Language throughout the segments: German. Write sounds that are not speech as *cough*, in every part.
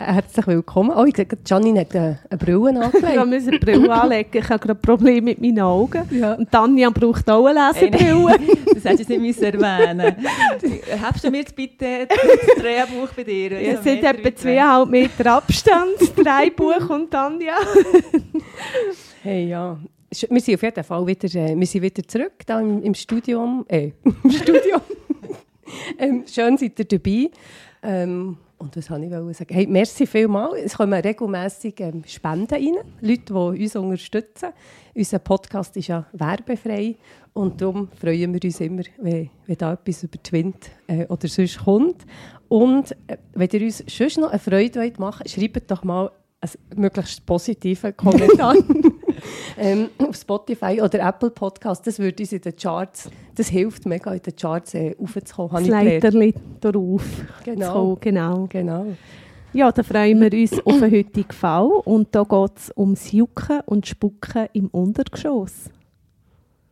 Herzlich willkommen. Oh, ich sehe, Janine hat eine, eine Brille *laughs* angelegt. Ich muss eine Brille anlegen. Ich habe gerade Probleme mit meinen Augen. Ja. Und Tanja braucht auch eine Lesebrille. *laughs* Das hättest du nicht müssen erwähnen Habst du mir jetzt bitte das Drehbuch bei dir? Es sind etwa zweieinhalb Meter Abstand. Drei Buch und Tanja. *laughs* Hey, ja. Wir sind auf jeden Fall wieder, äh, wir sind wieder zurück da im, im Studium. Äh, im Studium. ähm, schön seid ihr dabei. Ähm, und was wollte ich sagen? Hey, merci vielmals. Es kommen regelmässig ähm, Spenden rein. Leute, die uns unterstützen. Unser Podcast ist ja werbefrei. Und darum freuen wir uns immer, wenn, wenn da etwas über Wind äh, oder sonst kommt. Und äh, wenn ihr uns sonst noch eine Freude machen wollt, schreibt doch mal einen möglichst positiven Kommentar *laughs* ähm, auf Spotify oder Apple Podcast. Das würde uns in den Charts, das hilft mega in den Charts äh, aufzukommen. Das. Leiterli darauf. Genau. zu kommen, genau. Genau. Ja, da freuen wir uns auf den heutigen Fall. Und da geht es ums Jucken und Spucken im Untergeschoss.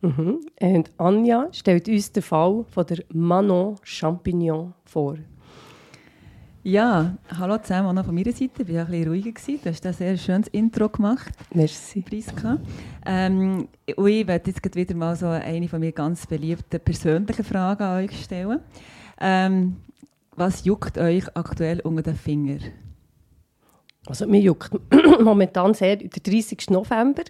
Mhm. Und Anja stellt uns den Fall von der Manon Champignon vor. Ja, hallo zusammen auch noch von meiner Seite. Ich war ein bisschen ruhiger. gewesen. Du hast ein sehr schönes Intro gemacht, Merci. Priska. Ähm, und ich werde jetzt wieder mal so eine von mir ganz beliebten persönlichen Fragen an euch stellen. Ähm, was juckt euch aktuell unter den Fingern? Also mir juckt *clears throat* momentan sehr der 30. November,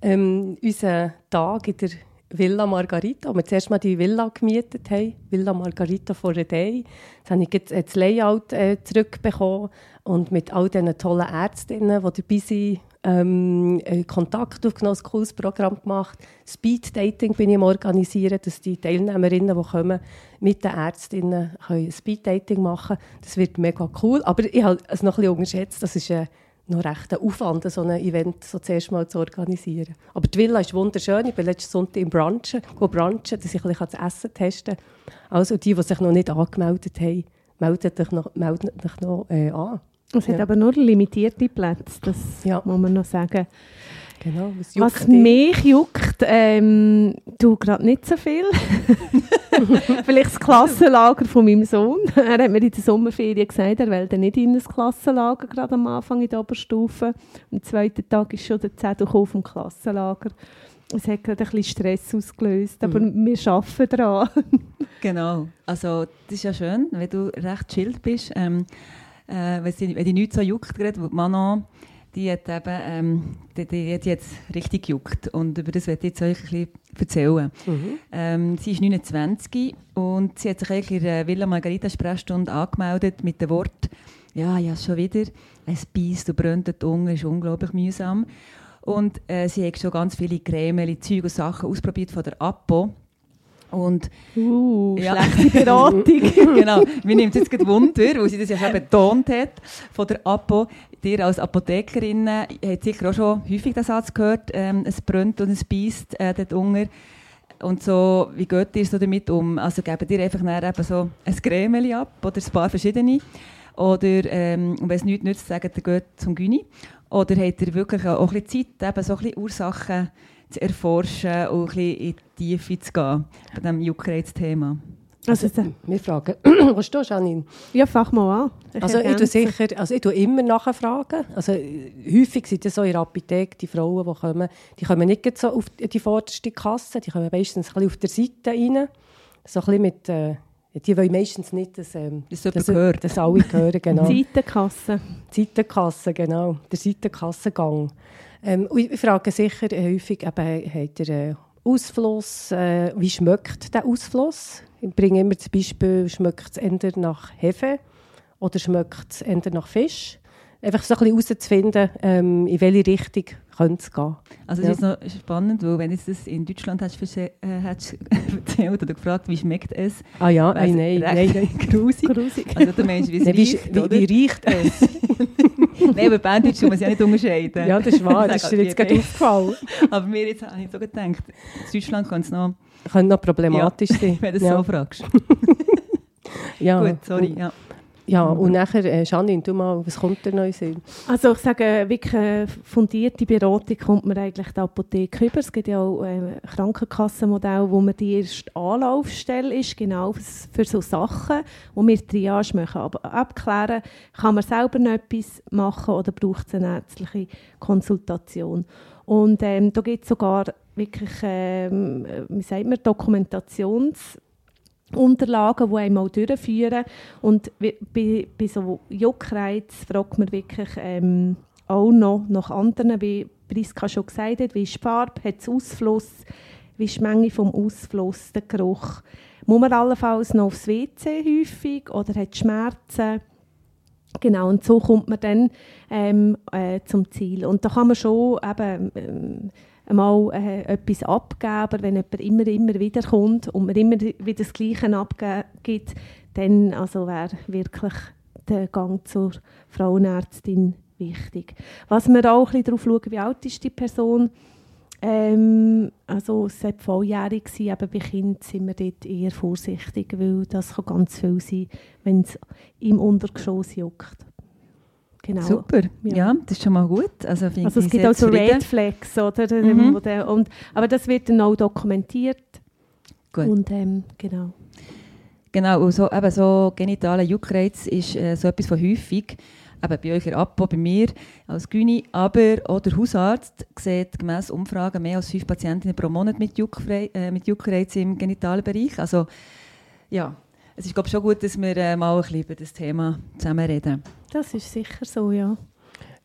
ähm, unser Tag in der Villa Margarita, wo wir zuerst mal die Villa gemietet haben, Villa Margarita for a Day. Jetzt habe ich das Layout äh, zurückbekommen und mit all diesen tollen Ärztinnen, die dabei sind, ähm, äh, Kontakt aufgenommen, ein cooles Programm gemacht. Speed Dating bin ich am organisieren, dass die Teilnehmerinnen, die kommen, mit den Ärztinnen können Speed Dating machen Das wird mega cool. Aber ich habe es noch ein bisschen unterschätzt, das ist äh, noch recht ein Aufwand, so ein Event so zuerst mal zu organisieren. Aber die Villa ist wunderschön. Ich bin letzten Sonntag im Brunchen, go brunchen, dass ich ein bisschen das Essen testen kann. Also die, die sich noch nicht angemeldet haben, meldet euch noch, meldet euch noch äh, an. Es hat Ja. aber nur limitierte Plätze, das Ja. muss man noch sagen. Genau, was Was mich juckt, ähm, du gerade nicht so viel. *laughs* Vielleicht das Klassenlager von meinem Sohn. *laughs* Er hat mir in der Sommerferien gesagt, er will nicht in ein Klassenlager, gerade am Anfang in der Oberstufe. Am zweiten Tag ist schon der Zettel vom Klassenlager. Es hat gerade ein bisschen Stress ausgelöst, aber wir arbeiten daran. *laughs* Genau. Also, das ist ja schön, wenn du recht chillt bist. Ähm, äh, wenn, die nichts so juckt, gerade, Manon, die hat eben, ähm, die, die hat jetzt richtig gejuckt. Und über das werde ich jetzt euch ein bisschen erzählen. Mhm. Ähm, sie ist 29 und sie hat sich eigentlich in der Villa Margarita Sprechstunde angemeldet mit dem Wort, ja, ja, schon wieder, es beißt und brennt die Unge, ist unglaublich mühsam. Und äh, sie hat schon ganz viele Creme, Zeug und Sachen ausprobiert von der Apo. Und Uh, Ja. schlechte Beratung. *laughs* genau, mir nimmt es jetzt gerade Wunder, weil sie das ja schon betont hat, von der Apo. Dir als Apothekerin äh, hat sicher auch schon häufig den Satz gehört, ähm, es brennt und es beißt äh, dort unten. Und so, wie geht ihr so damit um? Also gebt ihr einfach nachher eben so ein Cremeli ab oder ein paar verschiedene? Oder, ähm, und wenn es nichts nützt, sagt ihr, geht zum Gyni. Oder habt ihr wirklich auch ein bisschen Zeit, eben so ein bisschen Ursachen zu erforschen und ein bisschen in die Tiefe zu gehen bei diesem Juckreiz-Thema? Also, Wir fragen, *clears throat* was du, Janine? ja, fach mal an. Also ich tue ergänze. sicher, also ich tue immer nachfragen. Also äh, häufig sind es so in der Apotheke die Frauen, die kommen, die kommen nicht so auf die vorderste Kasse, die kommen meistens ein bisschen auf der Seite rein. So ein bisschen mit, äh, die wollen meistens nicht, dass, ähm, jemand dass, hört. dass alle hören, *laughs* genau. Seitenkasse. Seitenkasse, genau. Der Seitenkassengang. Ähm, ich frage sicher äh, häufig, eben, habt ihr Ausfluss? Äh, wie schmeckt der Ausfluss? Ich bringe immer zum Beispiel, schmeckt es eher nach Hefe oder schmeckt es eher nach Fisch? Einfach so ein bisschen herauszufinden, ähm, in welche Richtung könnte es gehen. Also Ja. das ist noch spannend, weil wenn du das in Deutschland hast, äh, hast *laughs* erzählt oder gefragt, wie schmeckt es, Ah ja, nein, nein, nein, nein. *laughs* grusig. Grusig. Also du meinst, wie es wie, riecht, wie, oder? wie riecht es? *laughs* *laughs* Nein, aber Bandage muss man ja nicht unterscheiden. Ja, das ist wahr, *laughs* das ist dir jetzt gerade aufgefallen. *laughs* aber mir jetzt habe ich so gedacht, in Deutschland kann es noch... Könnte noch problematisch ja, sein. wenn du es ja. so fragst. ja. Gut, sorry, ja. Ja, und nachher, äh, Janine, du mal, was kommt dir neu Sinn? Also ich sage, wirklich äh, fundierte Beratung kommt man eigentlich der Apotheke über. Es gibt ja auch äh, Krankenkassenmodelle, wo man die erste Anlaufstelle ist, genau für, für so Sachen, wo wir Triage machen. Aber abklären, kann man selber noch etwas machen oder braucht es eine ärztliche Konsultation. Und ähm, da gibt es sogar wirklich, ähm, wie sagt man, Dokumentations- Unterlagen, die einmal durchführen. Und bei, bei so Juckreiz fragt man wirklich ähm, auch noch nach anderen, wie Priska schon gesagt hat, wie ist die Farbe, hat es Ausfluss, wie ist die Menge vom Ausfluss, der Geruch. Muss man allenfalls noch aufs WC häufig oder hat Schmerzen? Genau, und so kommt man dann ähm, äh, zum Ziel. Und da kann man schon eben, ähm, einmal äh, etwas abgeben, wenn jemand immer, immer wieder kommt und man immer wieder das Gleiche abgibt, dann also wäre wirklich der Gang zur Frauenärztin wichtig. Was wir auch ein darauf schauen, wie alt ist die Person, ähm, also es sollte volljährig sein, aber bei Kindern sind wir dort eher vorsichtig, weil das kann ganz viel sein, wenn es im Untergeschoss juckt. Genau. Super, ja. ja. das ist schon mal gut. Also, also es gibt auch so Red Flags, oder? Mhm. Und, aber das wird dann auch dokumentiert. Gut. Und ähm, genau. Genau, und so, eben so genitale Juckreiz ist äh, so etwas von häufig. Eben bei euch Apo, bei mir als Gyni, aber auch der Hausarzt sieht gemäss Umfragen mehr als fünf Patientinnen pro Monat mit, Juckfrei, äh, mit Juckreiz im Genitalbereich. Also ja, es ist glaube schon gut, dass wir äh, mal ein bisschen über das Thema zusammen reden. Das ist sicher so, ja.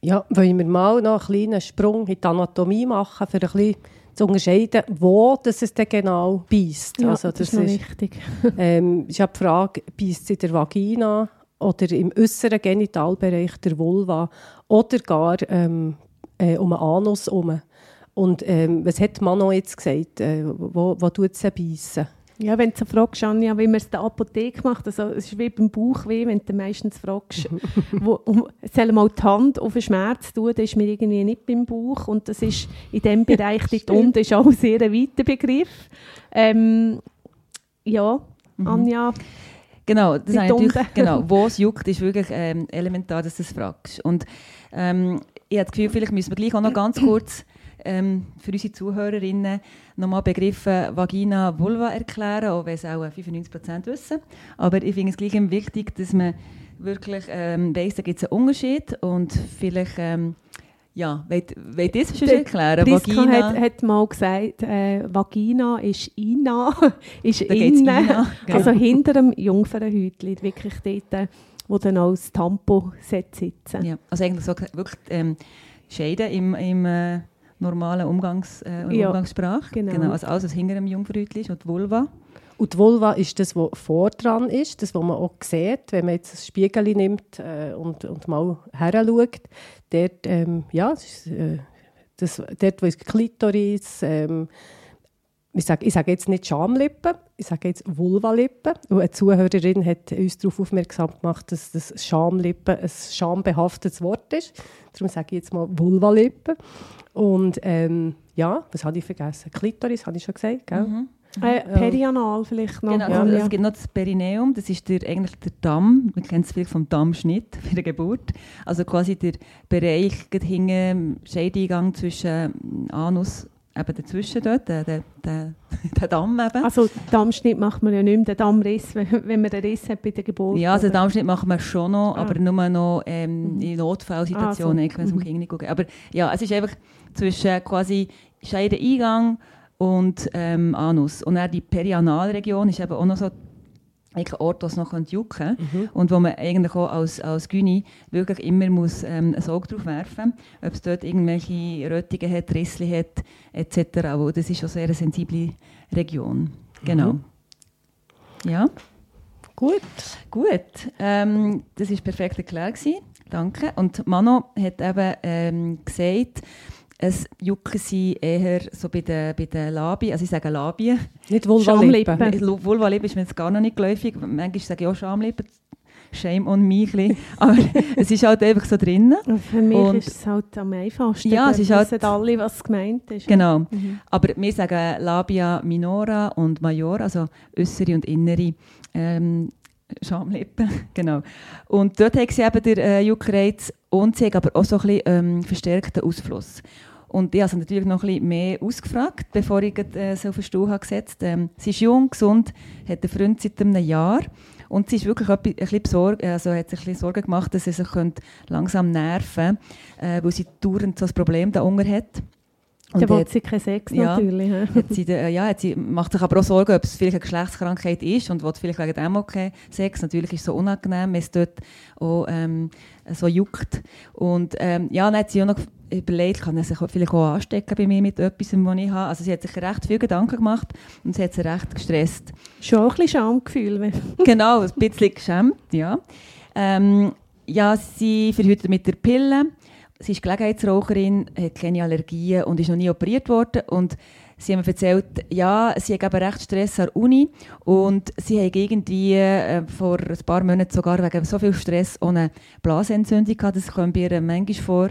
Ja, wollen wir mal noch einen kleinen Sprung in die Anatomie machen, für ein bisschen zu unterscheiden, wo das es denn genau beißt. Ja, also, das, das ist, wichtig. *laughs* ähm, ist ja die Frage, beißt es in der Vagina oder im äußeren Genitalbereich der Vulva oder gar ähm, äh, um den Anus herum. Und ähm, was hat Mano jetzt gesagt? Äh, wo, wo tut es beißen? Ja, wenn du fragst, Anja, wie man es in der Apotheke macht, also es ist wie beim Bauchweh, wenn du meistens fragst, *laughs* wo, um, soll mal die Hand auf den Schmerz tun, dann ist mir irgendwie nicht beim Bauch und das ist in diesem *laughs* Bereich dort unten ist auch sehr ein weiter Begriff. Ähm, ja, mhm. Anja, Genau, das natürlich, genau, wo es *laughs* juckt, ist wirklich ähm, elementar, dass du das fragst. Und ähm, ich habe das Gefühl, vielleicht müssen wir gleich auch noch ganz *clears throat* kurz ähm, für unsere Zuhörerinnen nochmal Begriffe Vagina, Vulva erklären, auch wenn es auch 95% wissen. Aber ich finde es gleich wichtig, dass man wirklich ähm, weiss, da gibt es einen Unterschied und vielleicht... Ähm, ja, wollt, ihr das schon erklären? Priska Vagina hat, hat mal gesagt, äh, Vagina ist Ina, *laughs* ist da innen, Ina, *laughs* genau. also hinter dem Jungfernhäutchen, wirklich dort, wo dann auch das Tampo sitzen. Ja, also eigentlich so wirklich ähm, Scheiden im, im äh, normalen Umgangs, äh, ja, Umgangssprache. Genau. genau. Also alles, was hinter dem Jungfernhäutchen ist und die Vulva. Und die Vulva ist das, was vor dran ist, das, was man auch sieht, wenn man jetzt ein Spiegel nimmt äh, und, und mal her schaut. Dort, ähm, ja, das ist, äh, das, dort, wo ist Klitoris, ähm, ich sage, ich sage jetzt nicht Schamlippen, ich sage jetzt Vulvalippen. Und eine Zuhörerin hat uns darauf aufmerksam gemacht, dass das Schamlippen ein schambehaftetes Wort ist. Darum sage ich jetzt mal Vulvalippen. Und ähm, ja, was habe ich vergessen? Klitoris, habe ich schon gesagt, gell? Mhm. Äh, Perianal vielleicht noch. Genau, also ja. es gibt noch das Perineum, das ist der, eigentlich der Damm, man kennt es vielleicht vom Dammschnitt *laughs* bei der Geburt. Also quasi der Bereich hinten, Scheideingang zwischen Anus eben dazwischen dort, der, der, der, *laughs* der Damm eben. Also Dammschnitt macht man ja nicht mehr, den Dammriss, wenn, wenn man den Riss hat bei der Geburt. Ja, also den Dammschnitt machen wir schon noch, ah. aber nur noch ähm, mhm. in Notfallsituationen, ah, so. wenn es um mhm. Kinder geht. Aber ja, es ist einfach zwischen quasi Scheideneingang und ähm, Anus. Und dann die Perianalregion ist eben auch noch so ein Ort, wo es noch jucken mhm. und wo man eigentlich auch als, als Gyni wirklich immer muss, ähm, ein Auge drauf werfen muss, ob es dort irgendwelche Rötungen hat, Rissli hat, etc. Aber das ist auch sehr eine sensible Region. Genau. Mhm. Ja. Gut. Gut. Ähm, das war perfekt erklärt. Danke. Und Mano hat eben ähm, gesagt, es jucken sie eher so bei den, bei den Labien, also ich sage Labien. Nicht Vulvalippen. Vulvalippen ist mir jetzt gar noch nicht geläufig. Manchmal sage ich auch Schamlippen. Shame on me. *laughs* Aber es ist halt einfach so drin. für mich und ist es halt am einfachsten. Ja, es ist halt, alle, was gemeint ist. Genau. Mhm. Aber wir sagen Labia minora und majora, also äußere und innere ähm, Schamlippen. *laughs* genau. Und dort haben sie eben den äh, Juckreiz und sie haben aber auch so ein bisschen ähm, verstärkten Ausfluss. Und ich habe sie natürlich noch ein bisschen mehr ausgefragt, bevor ich äh, so auf den Stuhl habe gesetzt ähm, Sie ist jung, gesund, hat einen Freund seit einem Jahr und sie ist wirklich ein bisschen besorgt, also hat sich ein bisschen Sorgen gemacht, dass sie sich langsam nerven könnte, äh, weil sie dauernd so ein Problem da unten hat. Und da will sie keinen Sex ja, natürlich. hat sie, ja, hat sie macht sich aber auch Sorgen, ob es vielleicht eine Geschlechtskrankheit ist und will vielleicht wegen dem auch keinen Sex. Natürlich ist es so unangenehm, wenn es dort auch ähm, so juckt. Und ähm, ja, dann hat sie auch noch überlegt, kann er sich vielleicht auch anstecken bei mir mit etwas, was ich habe. Also sie hat sich recht viel Gedanken gemacht und sie hat sich recht gestresst. Schon auch ein bisschen Schamgefühl. *laughs* genau, ein bisschen geschämt, ja. Ähm, ja, sie verhütet mit der Pille sie ist Gelegenheitsraucherin, hat keine Allergien und ist noch nie operiert worden. Und sie haben mir erzählt, ja, sie hat recht Stress an der Uni und sie hat irgendwie äh, vor ein paar Monaten sogar wegen so viel Stress ohne Blasenentzündung gehabt. Das kommt bei ihr manchmal vor,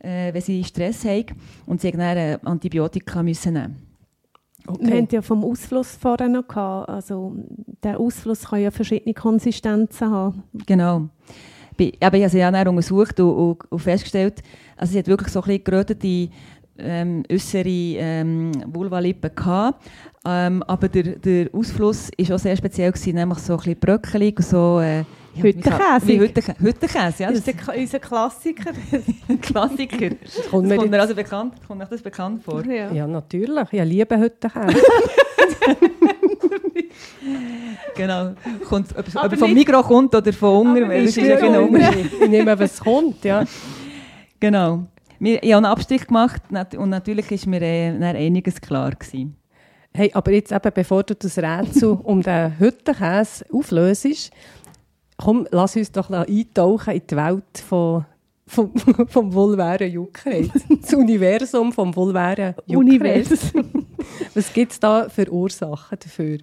äh, wenn sie Stress hat. Und sie dann äh, Antibiotika müssen nehmen. Okay. Wir hatten ja vom Ausfluss vorher noch gehabt. Also der Ausfluss kann ja verschiedene Konsistenzen haben. Genau ich habe sie ja untersucht und, und, und, festgestellt, also sie hat wirklich so ein bisschen gerötete ähm, äußere ähm, Vulvalippen gehabt. Ähm, aber der, der Ausfluss war auch sehr speziell, gewesen, nämlich so ein bisschen bröckelig und so... Äh, Hüttenkäse. Wie Hüttenkäse, Hüttenkäse ja. Das ist der, unser Klassiker. *laughs* Klassiker. kommt, mir kommt mir also bekannt, kommt das bekannt vor? Ja, ja natürlich. Ich liebe Hüttenkäse. *laughs* genau. Kommt, ob, ob vom Mikro kommt oder von Hunger, das ist ja genau *laughs* Ich nehme, was kommt, ja. Genau. Wir, ich habe einen Abstrich gemacht und natürlich war mir äh, einiges klar. Gewesen. Hey, aber jetzt eben, bevor du das Rätsel um den Hüttenkäse auflöst, komm, lass uns doch noch eintauchen in die Welt von vom, *laughs* vom vulvären Juckreiz. Das Universum vom vulvären Juckreiz. *laughs* Was gibt es da für Ursachen dafür?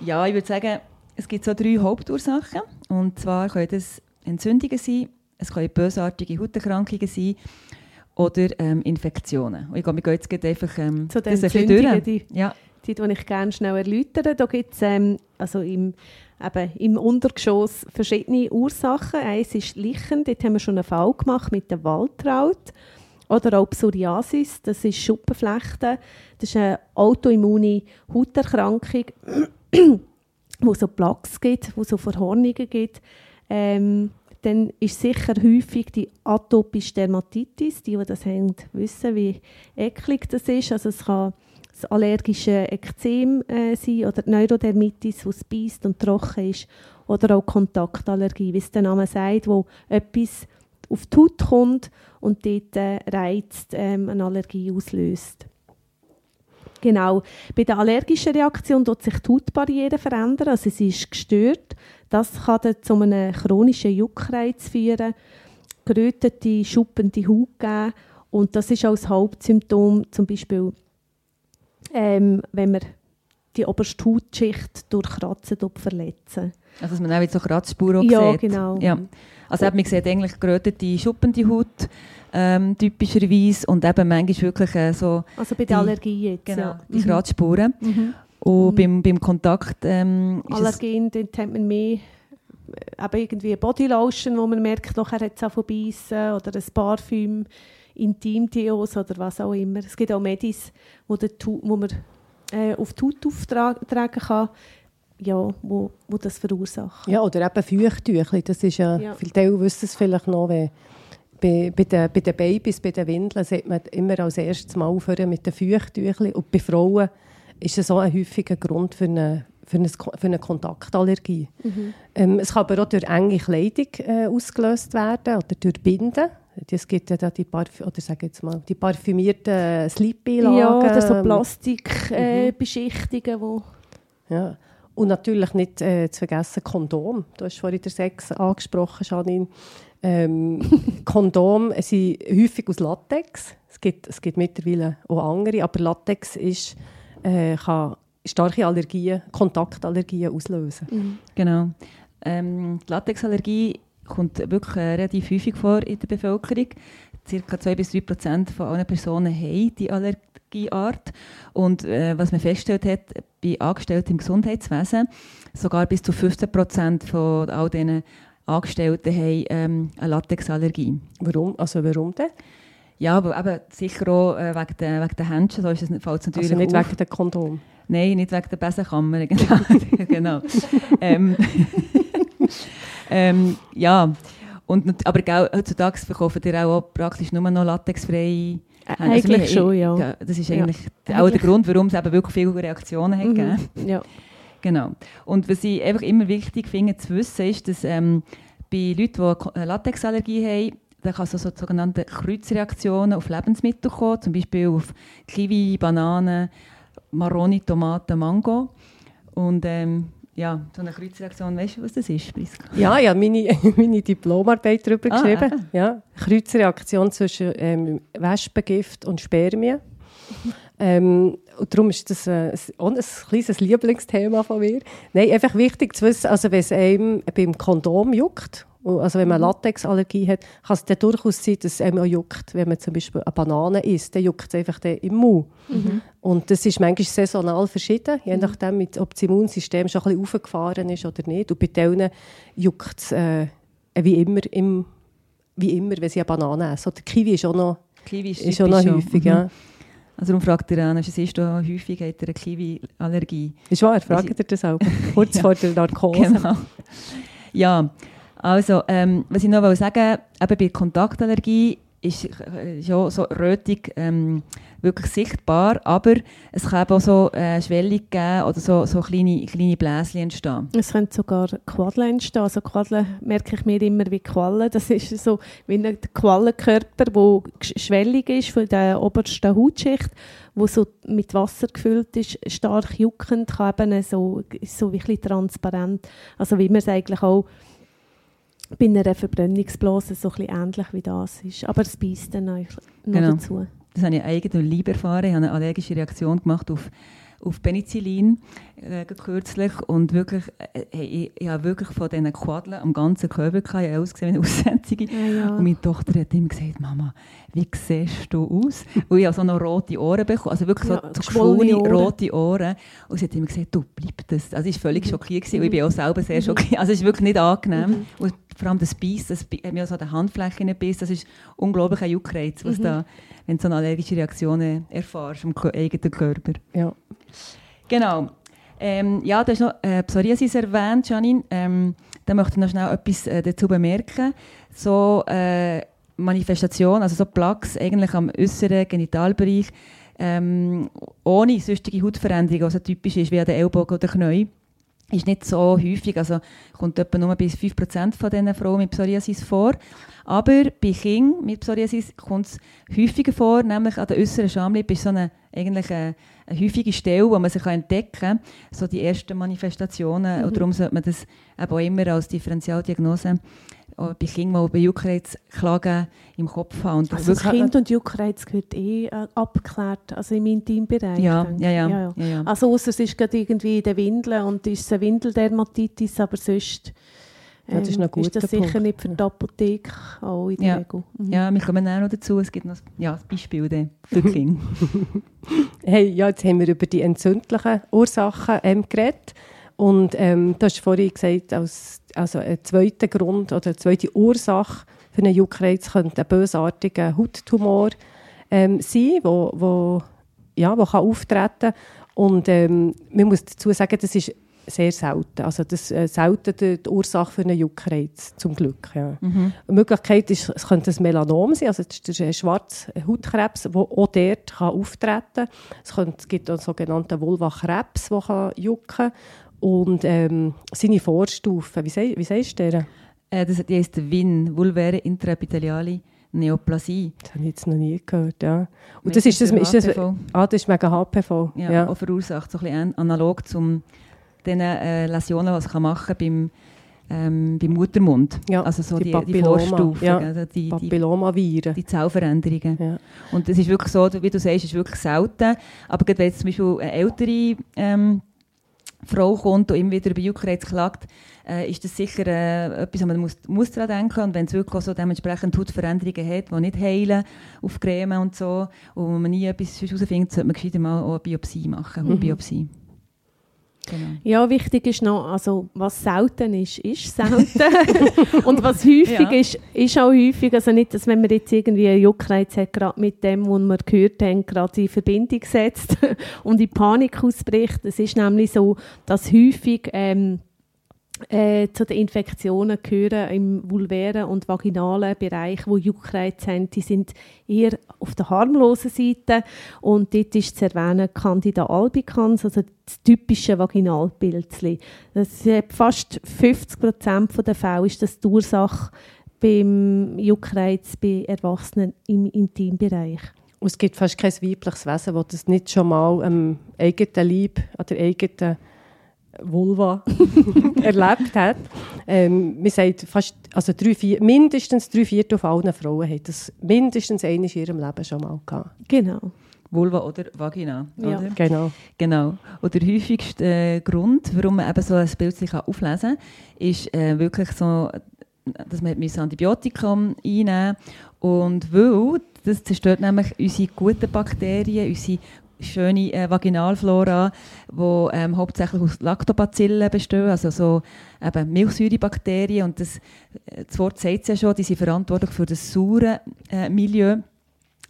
Ja, ich würde sagen, es gibt so drei Hauptursachen. Und zwar können das Entzündungen sein, es können bösartige Hauterkrankungen sein oder ähm, Infektionen. Und ich glaube, wir gehen jetzt einfach ähm, Zu den das Entzündungen, die, ja. die, die ich gerne schnell erläutere. Da gibt es ähm, also im, eben, im Untergeschoss verschiedene Ursachen. Eins ist Lichen, dort haben wir schon einen Fall gemacht mit der Waldraut. Oder auch Psoriasis, das ist Schuppenflechten. Das ist eine autoimmune Hauterkrankung *clears throat* wo so Plaques gibt, wo so Verhornungen gibt, ähm, dann ist sicher häufig die atopische Dermatitis. Die, die das haben, wissen, wie eklig das ist. Also es kann allergische Ekzem äh, sein oder die Neurodermitis, die beißt und trocken ist. Oder auch Kontaktallergie, wie es der Name sagt, wo etwas auf die Haut kommt und dort äh, reizt, ähm, eine Allergie auslöst. Genau. Bei der allergischen Reaktion tut sich die Hautbarriere verändern, also sie ist gestört. Das kann dann zu einem chronischen Juckreiz führen, gerötete, schuppende Haut geben. Und das ist auch das Hauptsymptom, zum Beispiel, ähm, wenn man die oberste Hautschicht durchkratzen und verletzen. Also dass man auch so Kratzspuren ja, sieht. Genau. Ja, genau. Also man sieht eigentlich gerötete, schuppende Haut ähm, typischerweise und eben manchmal wirklich äh, so... Also bei der Allergie jetzt, Genau, ja. die mhm. Kratzspuren. Mhm. Und mhm. beim, beim Kontakt ähm, Allergien, dort hat man mehr eben irgendwie Bodylotion, wo man merkt, nachher hat es auch beißen oder ein Parfüm, Intimdeos oder was auch immer. Es gibt auch Medis, wo, der, wo man äh, auf die Haut auftragen kann, ja, wo, wo das verursacht. Ja, oder eben Feuchttücher. Das ist ja, ja. viele wissen es vielleicht noch, wenn bei, bei, den, bei den Babys, bei den Windeln, sieht man immer als erstes Mal aufhören mit den Feuchttüchern. Und bei Frauen ist es so ein häufiger Grund für eine, für eine, für eine Kontaktallergie. Mhm. Ähm, es kann aber auch durch enge Kleidung äh, ausgelöst werden oder durch Binden. Es gibt ja die, Parf oder sag jetzt mal, die parfümierten Sleep-Beilagen. Ja, oder so Plastikbeschichtungen, äh, mhm. Ja. Und natürlich nicht äh, zu vergessen Kondom. Du hast vorhin den Sex angesprochen, Janine. Ähm, *laughs* Kondom sind häufig aus Latex. Es gibt, es gibt mittlerweile auch andere, aber Latex ist, äh, kann starke Allergien, Kontaktallergien auslösen. Mhm. Genau. ähm, die Latexallergie kommt wirklich relativ häufig vor in der Bevölkerung. Circa 2 bis 3 Prozent von allen Personen haben die Allergieart. Und äh, was man festgestellt hat, bei Angestellten im Gesundheitswesen, sogar bis zu 15 Prozent von all diesen Angestellten haben ähm, eine Latexallergie. Warum? Also warum denn? Ja, aber eben sicher auch äh, wegen der, wegen der Händchen, so ist es, fällt es natürlich Also nicht auf. wegen der Kondom. Nein, nicht wegen der Besenkammer, *laughs* genau. *laughs* genau. ähm, *laughs* ähm, ja, und, aber heutzutage verkaufen die auch, auch praktisch nur noch latexfreie Ä- Hände. Also Eigentlich wir- schon, ja. Das ist Ja. eigentlich auch der Eigentlich. Grund, warum es eben wirklich viele Reaktionen hat gegeben. Mhm. Ja. Genau. Und was ich einfach immer wichtig finde zu wissen, ist, dass ähm, bei Leuten, die eine Latexallergie haben, da kann es also sogenannte Kreuzreaktionen auf Lebensmittel kommen, zum Beispiel auf Kiwi, Bananen, Maroni, Tomaten, Mango. Und ähm, ja, so eine Kreuzreaktion, weißt du, was das ist, Priska? Ja, ja, meine, *laughs* meine Diplomarbeit darüber Ah, geschrieben. eben. Ja, Kreuzreaktion zwischen ähm, Wespengift und Spermien. *laughs* ähm, und darum ist das äh, auch ein kleines Lieblingsthema von mir. Nein, einfach wichtig zu wissen, also wenn es einem beim Kondom juckt, also wenn man Latexallergie hat, kann es dann durchaus sein, dass es einem auch juckt. Wenn man zum Beispiel eine Banane isst, dann juckt es einfach dann im Mund. Und das ist manchmal saisonal verschieden, je nachdem, mit- ob das Immunsystem schon ein bisschen aufgefahren ist oder nicht. Und bei denen juckt es äh, wie, immer im, wie immer, wenn sie eine Banane essen. Oder Kiwi ist auch noch, Kiwi ist auch noch häufig. Mhm. Ja. Also darum fragt ihr an, was ist da häufig, hat er eine Kiwi-Allergie? Ist wahr, fragt ihr das auch. *laughs* Kurz Ja. vor der Narkose. Genau. Ja, also, ähm, was ich noch sagen eben bei Kontaktallergie ist äh, ja so Rötung ähm, wirklich sichtbar, aber es kann auch so äh, Schwellung geben oder so, so kleine, kleine Bläschen entstehen. Es können sogar Quaddeln entstehen. Also Quaddeln merke ich mir immer wie Quallen. Das ist so wie ein Quallenkörper, der sch- schwellig ist von der obersten Hautschicht, wo so mit Wasser gefüllt ist, stark juckend, kann eben so, so wie ein bisschen transparent. Also wie man es eigentlich auch bei einer Verbrennungsblase so ein ähnlich wie das ist. Aber es beißt dann eigentlich noch Genau. dazu. Das habe ich eigentlich lieb erfahren. Ich habe eine allergische Reaktion gemacht auf, auf Penicillin äh, kürzlich und wirklich, äh, ich, ich habe wirklich von diesen Quadeln am ganzen Körper gehabt. Ich ausgesehen wie eine *laughs* Aussätzige. Ah, ja. Und meine Tochter hat immer gesagt, Mama, wie siehst du aus? Und ich habe so noch rote Ohren bekommen, also wirklich so, Ja, so geschwollene Ohren. rote Ohren. Und sie hat immer gesagt, du, bleib das. Also ich war völlig Mhm. schockiert gewesen, und ich bin auch selber sehr schockiert. Also es ist wirklich nicht angenehm. Und vor allem das Biss, das bi- hat mir so an der Handfläche gebissen, das ist unglaublich ein Juckreiz, was Mhm. da, wenn du so eine allergische Reaktion äh, erfährst Kö- eigenen Körper. Ja. Genau. Ähm, ja, du hast noch äh, Psoriasis erwähnt, Janine. Ähm, da möchte ich noch schnell etwas äh, dazu bemerken. So äh, Manifestation, also so Plaques eigentlich am äußeren Genitalbereich, ähm, ohne sonstige Hautveränderung, was so typisch ist wie an den Ellbogen oder Knien, ist nicht so häufig. Also kommt etwa nur bis 5% von diesen Frauen mit Psoriasis vor. Aber bei Kindern mit Psoriasis kommt es häufiger vor, nämlich an der äußeren Schamlippe ist so eine, eigentlich eine, eine häufige Stelle, wo man sich entdecken kann, so die ersten Manifestationen. Und darum sollte man das eben auch immer als Differentialdiagnose bei Kindern, die bei Juckreizklagen im Kopf haben. Und Also Kind und Juckreiz gehört eh äh, abgeklärt, also im Intimbereich. ja, ja, ja, ja, ja. Also ausser es ist gerade irgendwie in den Windeln und ist es eine Windeldermatitis, aber sonst Ja, das ist noch ein ist das sicher Punkt. nicht für die Apotheke auch in der Ja. Regel. Mhm. Ja, wir kommen auch noch dazu. Es gibt noch ja, Beispiele dann für die Kinder. *laughs* Hey, ja, jetzt haben wir über die entzündlichen Ursachen ähm, geredet. Und ähm, du hast vorhin gesagt, als, also ein zweiter Grund oder eine zweite Ursache für einen Juckreiz könnte ein bösartiger Hauttumor ähm, sein, wo, wo, ja, wo kann auftreten kann. Und ähm, man muss dazu sagen, das ist sehr selten. Also das äh, selten die, die Ursache für einen Juckreiz, zum Glück. Ja. Mhm. Eine Möglichkeit ist, es könnte ein Melanom sein, also das ist der schwarze Hautkrebs, der auch dort kann auftreten kann. Es, könnte, es gibt einen sogenannten Vulva-Krebs, der kann jucken kann. Und ähm, seine Vorstufen, wie, sei, wie sagst du der? Äh, das, die heisst WIN, Vulväre Intraepitheliale Neoplasie. Das habe ich jetzt noch nie gehört, ja. Und das ist das, ist das, HPV. ah, das ist mega HPV, Ja, ja. Auch verursacht, so ein bisschen analog zu den äh, Läsionen, die man machen kann beim, ähm, beim Muttermund. Ja, also so die die, die, Vorstufen, ja. also die, die, Papillomaviren. die Zellveränderungen. Ja. Und das ist wirklich so, wie du sagst, ist wirklich selten. Aber gerade wenn jetzt zum Beispiel eine ältere ähm, Frau kommt und immer wieder über Juckreiz klagt, äh, ist das sicher äh, etwas, wo man muss, muss daran denken und wenn es wirklich so dementsprechend Hautveränderungen hat, die nicht heilen auf Creme und so und wo man nie etwas herausfindet, sollte man gescheiter mal auch eine Biopsie machen, mhm. Genau. Ja, wichtig ist noch, also was selten ist, ist selten. *laughs* und was häufig ja. ist, ist auch häufig. Also nicht, dass wenn man jetzt irgendwie einen Juckreiz hat, gerade mit dem, was wir gehört haben, gerade in Verbindung setzt *laughs* und in Panik ausbricht. Es ist nämlich so, dass häufig ähm, äh, zu den Infektionen gehören im vulvären und vaginalen Bereich, wo Juckreiz haben. Die sind eher auf der harmlosen Seite und dort ist zu erwähnen Candida albicans, also das typische Vaginalpilzli. Das fast 50 Prozent der Fälle ist das die Ursache beim Juckreiz bei Erwachsenen im Intimbereich. Und es gibt fast kein weibliches Wesen, das das nicht schon mal am eigenen Leib, an der eigenen Vulva *laughs* erlebt hat. Ähm, man sagt, fast, also drei, vier, mindestens drei Viertel von allen Frauen haben das mindestens einmal in ihrem Leben schon mal gehabt. Genau. Vulva oder Vagina. Ja, oder? genau. genau. Und der häufigste äh, Grund, warum man eben so ein Bild auflesen kann, ist äh, wirklich so, dass man Antibiotika einnehmen und weil das zerstört nämlich unsere guten Bakterien, unsere schöne äh, Vaginalflora, die ähm, hauptsächlich aus Lactobacillen bestehen, also so eben Milchsäurebakterien. Und das, äh, das Wort sagt es ja schon, die sind verantwortlich für das saure äh, Milieu,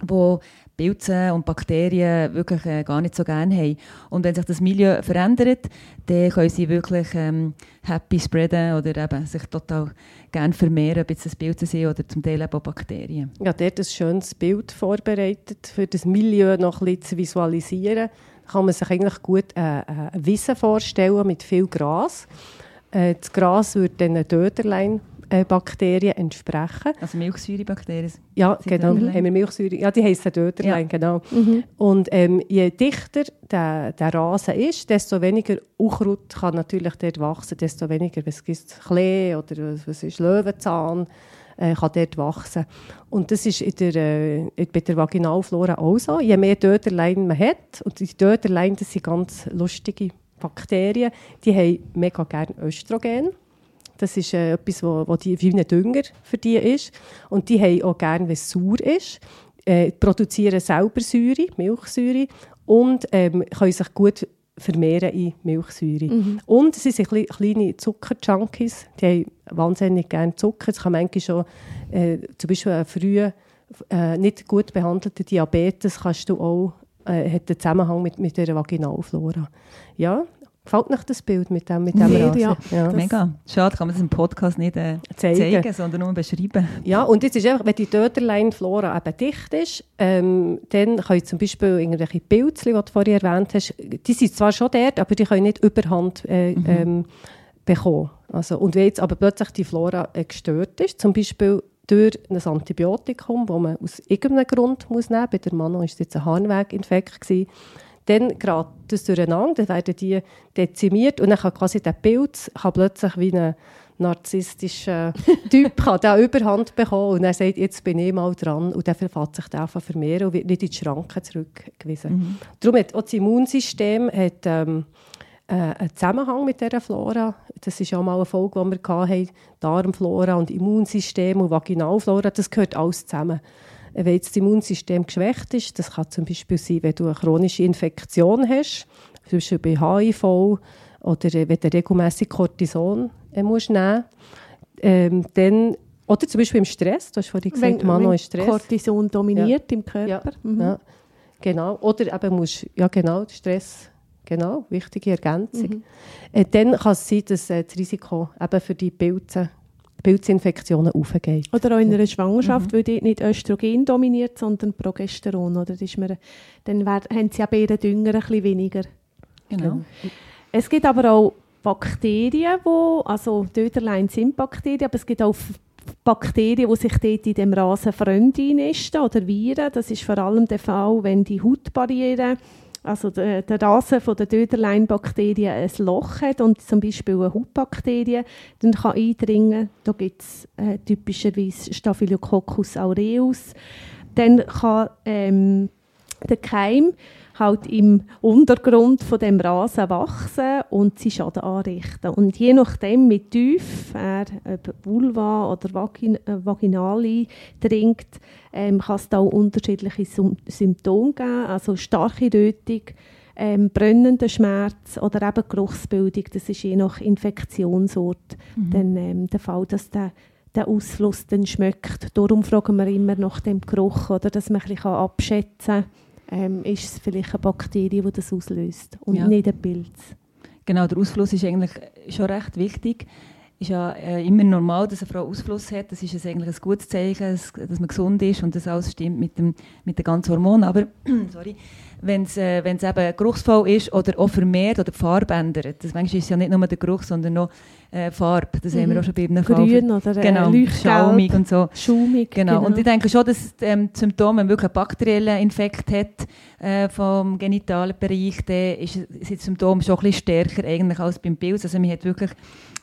wo Pilze und Bakterien wirklich äh, gar nicht so gerne haben. Und wenn sich das Milieu verändert, dann können sie wirklich ähm, happy spreaden oder eben sich total gerne vermehren, ob jetzt das Pilze sind oder zum Teil auch Bakterien. Ja, dort ein schönes Bild vorbereitet, für das Milieu noch ein bisschen zu visualisieren. Da kann man sich eigentlich gut äh, äh eine Wiese vorstellen mit viel Gras. Äh, das Gras wird dann ein Döderlein Bakterien entsprechen. Also Milchsäurebakterien? Ja, genau. Haben wir Milchsäure. Ja, die heissen Döderlein, ja. genau. Mhm. Und ähm, je dichter der, der Rasen ist, desto weniger Unkraut kann natürlich dort wachsen, desto weniger, was gibt Klee oder was ist Löwenzahn, äh, kann dort wachsen. Und das ist in der, äh, bei der Vaginalflora auch so. Je mehr Döderlein man hat, und die Döderlein, das sind ganz lustige Bakterien, die haben mega gerne Östrogen. Das ist äh, etwas, wo, wo die, ein Dünger für die ist. Und die haben auch gerne, wenn es sauer ist. Äh, produzieren selber Säure, Milchsäure und ähm, können sich gut vermehren in Milchsäure. Mhm. Und sie sind kleine Zuckerjunkies, die haben wahnsinnig gerne Zucker. Das kann manchmal schon, äh, zum Beispiel einen frühen, äh, nicht gut behandelten Diabetes, kannst du auch, äh, hat einen Zusammenhang mit, mit der Vaginalflora. Ja, Gefällt euch das Bild mit dem, mit dem nee, Ja, ja. Mega. Schade, kann man das im Podcast nicht äh, zeigen. zeigen. sondern nur beschreiben. Ja, und jetzt ist einfach, wenn die Döderlein-Flora eben dicht ist, ähm, dann können zum Beispiel irgendwelche Pilze, die du vorhin erwähnt hast, die sind zwar schon dort, aber die können nicht überhand äh, mhm. ähm, bekommen. Also, und wenn jetzt aber plötzlich die Flora äh, gestört ist, zum Beispiel durch ein Antibiotikum, das man aus irgendeinem Grund muss nehmen muss, bei der Mano war es jetzt ein Harnweginfekt, gewesen, dann gerät das durcheinander, dann werden die dezimiert und dann kann quasi der Pilz kann plötzlich wie ein narzisstischer *laughs* Typ kann der Überhand bekommen und er sagt, jetzt bin ich mal dran und dann verfasst sich der einfach vermehren und wird nicht in die Schranken zurückgewiesen. Mhm. Darum hat auch das Immunsystem hat, ähm, äh, einen Zusammenhang mit dieser Flora. Das ist auch mal eine Folge, die wir hatten, Darmflora und Immunsystem und Vaginalflora, das gehört alles zusammen wenn jetzt das Immunsystem geschwächt ist, das kann zum Beispiel sein, wenn du eine chronische Infektion hast, zum Beispiel bei HIV oder wenn du regelmäßig Cortison äh, musst nehmen ähm, dann oder zum Beispiel im Stress, du hast vorhin gesagt, wenn, Mano ist Stress. Cortison dominiert ja. im Körper. Ja. Mhm. ja. genau. Oder eben musst, ja genau, Stress, genau, wichtige Ergänzung. Mhm. Äh, dann kann es sein, dass äh, das Risiko eben für die Pilze Pilzinfektionen aufgehen. Oder auch in einer Schwangerschaft, mhm. weil dort nicht Östrogen dominiert, sondern Progesteron. Oder? Das ist mir, dann haben sie auch ihren Dünger ein bisschen weniger. Genau. Es gibt aber auch Bakterien, wo, also Döderlein sind Bakterien, aber es gibt auch Bakterien, die sich dort in dem Rasen Freunde nisten oder Viren. Das ist vor allem der Fall, wenn die Hautbarriere also der, Rasen von der Döderleinbakterien ein Loch hat und zum Beispiel eine Hautbakterie dann kann eindringen. Da gibt es äh, typischerweise Staphylococcus aureus. Dann kann ähm, der Keim halt im Untergrund von dem Rasen wachsen und sie Schaden anrichten. Und je nachdem, wie tief er ob Vulva oder Vagin äh, vaginal eindringt, ähm, kann es da auch unterschiedliche Sym Symptome geben, also starke Rötung, ähm, brennender Schmerz oder eben Geruchsbildung. Das ist je nach Infektionsort mhm. dann, ähm, der Fall, dass der der Ausfluss dann schmeckt. Darum fragen wir immer nach dem Geruch, oder, dass man ein bisschen abschätzen kann, ähm, ist es vielleicht eine Bakterie, die das auslöst und ja. nicht ein Pilz. Genau, der Ausfluss ist eigentlich schon recht wichtig. Es ist ja äh, immer normal, dass eine Frau Ausfluss hat. Das ist eigentlich ein gutes Zeichen, dass, man gesund ist und das alles stimmt mit, dem, mit den ganzen Hormonen. Aber *clears throat* sorry, wenn es äh, eben geruchsvoll ist oder auch vermehrt oder die Farbe ändert. Das manchmal ist ja nicht nur der Geruch, sondern noch äh, Farbe. Das mhm. haben wir auch schon bei einem Grün Fall. oder äh, genau, schaumig und so. Schaumig, genau. genau. Und ich denke schon, dass ähm, die Symptome, wenn wirklich einen bakteriellen Infekt hat äh, vom genitalen Bereich, dann ist, sind die Symptome schon ein bisschen stärker eigentlich als beim Pilz. Also man hat wirklich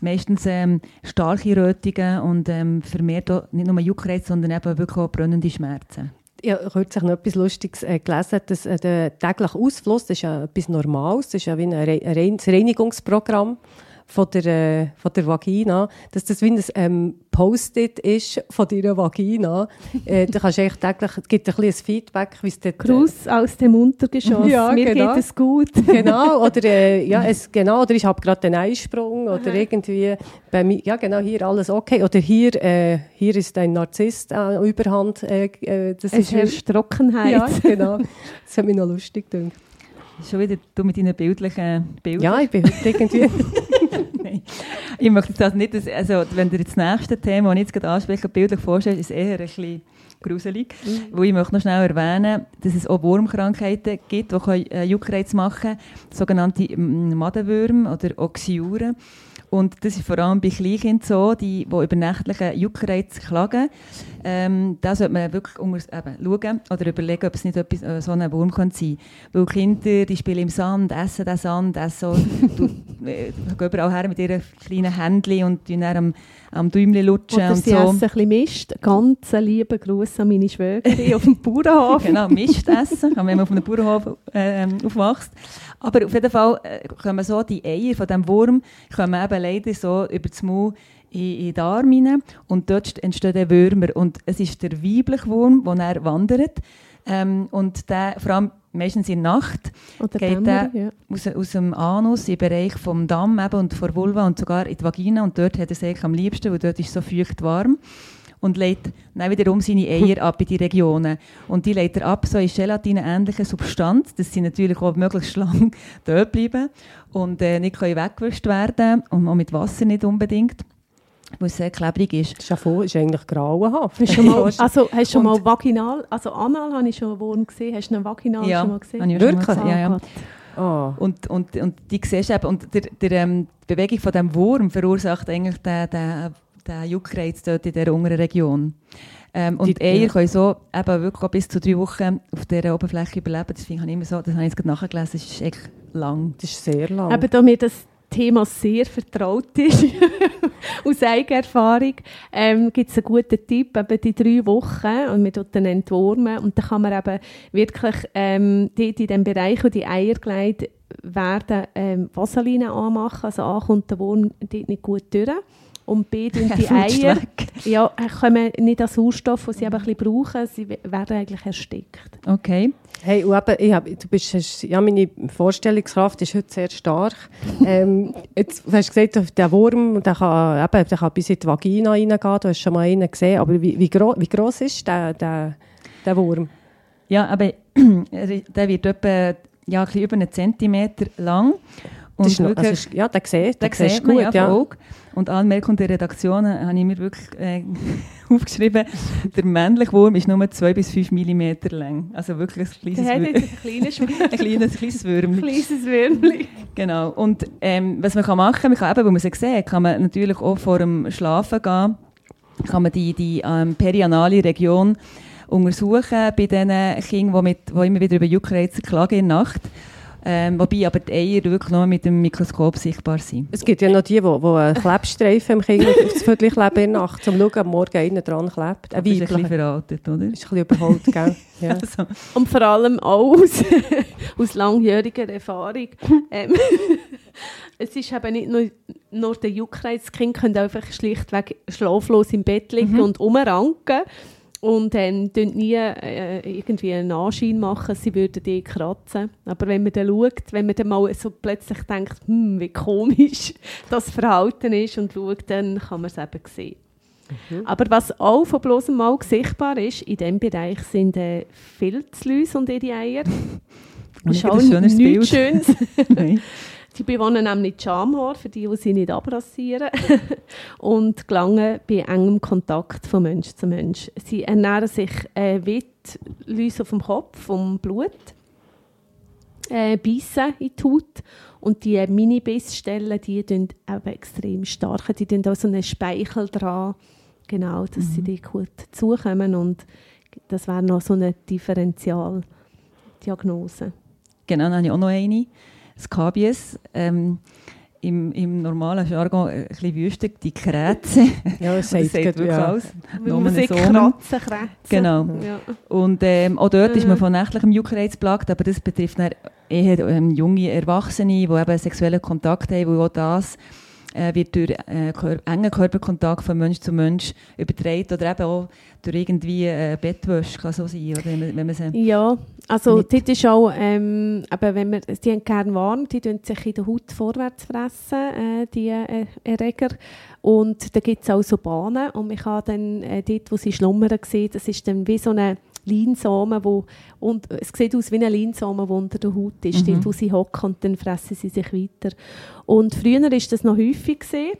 meistens ähm, starke Rötungen und ähm, vermehrt nicht nur Juckreiz, sondern eben wirklich auch brennende Schmerzen. Ich habe noch etwas Lustiges äh, gelesen, dass äh, der tägliche Ausfluss, das ist ja etwas Normales, das ist ja wie ein, Re ein Reinigungsprogramm von der, äh, von der Vagina, dass das wie ein ähm, Post-it ist von deiner Vagina. *laughs* äh, da kannst du eigentlich täglich, es gibt ein bisschen Feedback, wie es dort... Gruß aus dem Untergeschoss, ja, mir genau. geht es gut. *laughs* *laughs* genau, oder, äh, ja, es, genau, oder ich habe gerade den Einsprung, oder irgendwie, bei mir, ja genau, hier alles okay, oder hier, äh, hier ist ein Narzisst äh, Überhand. Äh, äh das es ist herrscht Trockenheit. Ja, genau. Das hat mich noch lustig gedacht. Schon wieder du mit deinen bildlichen Bildern. Ja, ich bin heute irgendwie... *laughs* Ich möchte das nicht, also wenn ihr das nächste Thema, das ich jetzt gerade anspreche, bildlich vorstellt, ist eher ein bisschen gruselig. Mhm. Wo ich möchte noch schnell erwähnen, dass es auch Wurmkrankheiten gibt, die äh, Juckreiz machen können, sogenannte Madenwürmer oder Oxyuren. Und das ist vor allem bei Kleinkindern so, die, die über nächtlichen Juckreiz klagen. Ähm, da sollte man wirklich unter, eben, schauen oder überlegen, ob es nicht etwas, äh, so ein Wurm kann sein kann. Weil Kinder, die spielen im Sand, essen den Sand, essen so, du, *laughs* äh, gehen überall her mit ihren kleinen Händchen und dann am, am Däumchen lutschen oder und sie so. essen ein bisschen Mist. Ganz lieben Gruß an meine Schwägerin *laughs* auf dem Bauernhof. genau, Mist essen, wenn man auf einem Bauernhof äh, aufwächst. Aber auf jeden Fall äh, kommen so die Eier von diesem Wurm kommen eben leider so über das Maul in, in Darm rein und dort entstehen Würmer. Und es ist der weibliche Wurm, der wandert. Ähm, und der, vor allem meistens in der Nacht, Oder geht Dämmer, ja. aus, aus dem Anus, im Bereich vom Damm eben und vor Vulva und sogar in die Vagina. Und dort hat er sich am liebsten, weil dort ist so feucht warm und legt dann wiederum seine Eier ab in die Regionen. Und die legt er ab so in Gelatin-ähnliche Substanz, dass sie natürlich auch möglichst lang *laughs* dort bleiben und äh, nicht weggewischt werden und auch mit Wasser nicht unbedingt es sehr klebrig ist. Schafo ist eigentlich grauenhaft. Hast du schon mal, *laughs* also, hast du schon mal vaginal, also anal habe ich schon einen Wurm gesehen, hast du einen vaginal ja, schon mal gesehen? Habe ich Wirklich? Schon mal gesehen. Ja, ja. Oh. Und, und, und die siehst eben, und der, der, ähm, die Bewegung von dem Wurm verursacht eigentlich den, den, den Juckreiz dort in dieser unteren Region. Ähm, und die Eier ja. können so eben wirklich bis zu drei Wochen auf dieser Oberfläche überleben. Das finde ich immer so, das habe ich jetzt nachgelesen, das ist echt lang. Das ist sehr lang. Eben, da mir das Thema sehr vertraut ist, *laughs* aus eigener Erfahrung, ähm, gibt es einen guten Tipp, eben die drei Wochen, und man dann entwurmen, und dann kann man eben wirklich ähm, die, in dem Bereich, wo die Eier gelegt werden, ähm, Vaseline anmachen, also A kommt der Wurm dort nicht gut durch und B tun *laughs* die Eier ja, kommen nicht an Sauerstoff, den sie eben ein bisschen brauchen, sie werden eigentlich erstickt. Okay. Hey, und eben, ich hab, du bist, ja, meine Vorstellungskraft ist heute sehr stark. *laughs* ähm, jetzt du hast gesagt, der Wurm, der kann, eben, der kann bis in die Vagina reingehen, du hast schon mal einen gesehen, aber wie, wie, gro wie gross ist der, der, der Wurm? Ja, aber *clears throat* der wird etwa ja, ein über einen Zentimeter lang. Und das ist noch, also, ja, der sieht, der sieht gut, ja. ja. Und Anmerkung der Redaktion habe ich mir wirklich äh, *laughs* aufgeschrieben, der männliche Wurm ist nur 2 bis 5 mm lang. Also wirklich ein kleines, Wür ein kleines, *laughs* ein kleines, Würmchen. kleines Würmchen. Genau. Und ähm, was man kann machen kann, man kann eben, wo man sie sieht, kann man natürlich auch vor dem Schlafen gehen, kann man die, die ähm, perianale Region untersuchen bei den Kindern, die, mit, die immer wieder über Juckreiz klagen in der Nacht. Ähm, wobei aber die Eier wirklich nur mit dem Mikroskop sichtbar sind. Es gibt ja noch die, die, die einen Klebstreifen im Kind aufs Viertel kleben in der Nacht, um zu schauen, am Morgen innen dran klebt. Ein ist ein bisschen veraltet, oder? Ist ein bisschen überholt, gell? *laughs* Ja. Also. Und vor allem auch aus, *laughs* aus langjähriger Erfahrung. ähm, *laughs* es ist eben nicht nur, nur der Juckreiz, das Kind können einfach schlichtweg schlaflos im Bett liegen mhm. und umranken und ähm, nie äh, irgendwie einen Anschein machen, sie würden die kratzen. Aber wenn man dann schaut, wenn man dann mal so plötzlich denkt, hm, wie komisch *laughs* das Verhalten ist und schaut, dann kann man es eben sehen. Mhm. Aber was auch von bloßem Auge sichtbar ist, in diesem Bereich sind äh, Filzläuse und ihre Eier. *laughs* Das ist auch nichts Bild. Schönes. *laughs* Sie bewohnen nämlich die Schamhaar, für die, die sie nicht abrasieren. *laughs* und gelangen bei engem Kontakt von Mensch zu Mensch. Sie ernähren sich äh, wie auf dem Kopf, vom Blut, äh, beißen in die Haut. Und die Mini-Bissstellen, die sind extrem stark. Die haben auch so einen Speichel dran, genau, dass mhm. sie die gut zukommen. Und das wäre noch so eine Differentialdiagnose. Genau, dann habe ich auch noch eine. Skabies. Ähm, im, im normalen Jargon ein bisschen wüstig, die Krätze. *laughs* Ja, das sagt, *laughs* das sagt wirklich ja. aus. Man sagt Kratzen, Krätze. Genau. Ja. Und ähm, auch dort ist man von nächtlichem Juckreiz plagt, aber das betrifft eher ähm, junge Erwachsene, die eben sexuellen Kontakt haben, wo auch das äh, wird durch äh, kör engen Körperkontakt von Mensch zu Mensch übertragen oder eben auch durch irgendwie äh, Bettwäsche kann so sein, oder, wenn, wenn man sie Ja, also dort ist auch, ähm, aber wenn man, die haben gerne warm, die tun sich in der Haut vorwärts fressen, äh, die äh, Erreger. Und da gibt es auch so Bahnen und man kann dann äh, dort, wo sie schlummern, sehen, das ist dann wie so eine Leinsamen, wo, und es sieht aus wie ein Leinsamen, der unter der Haut ist, mhm. dort, wo sie hocken und dann fressen sie sich weiter. Und früher war das noch häufig. Gewesen.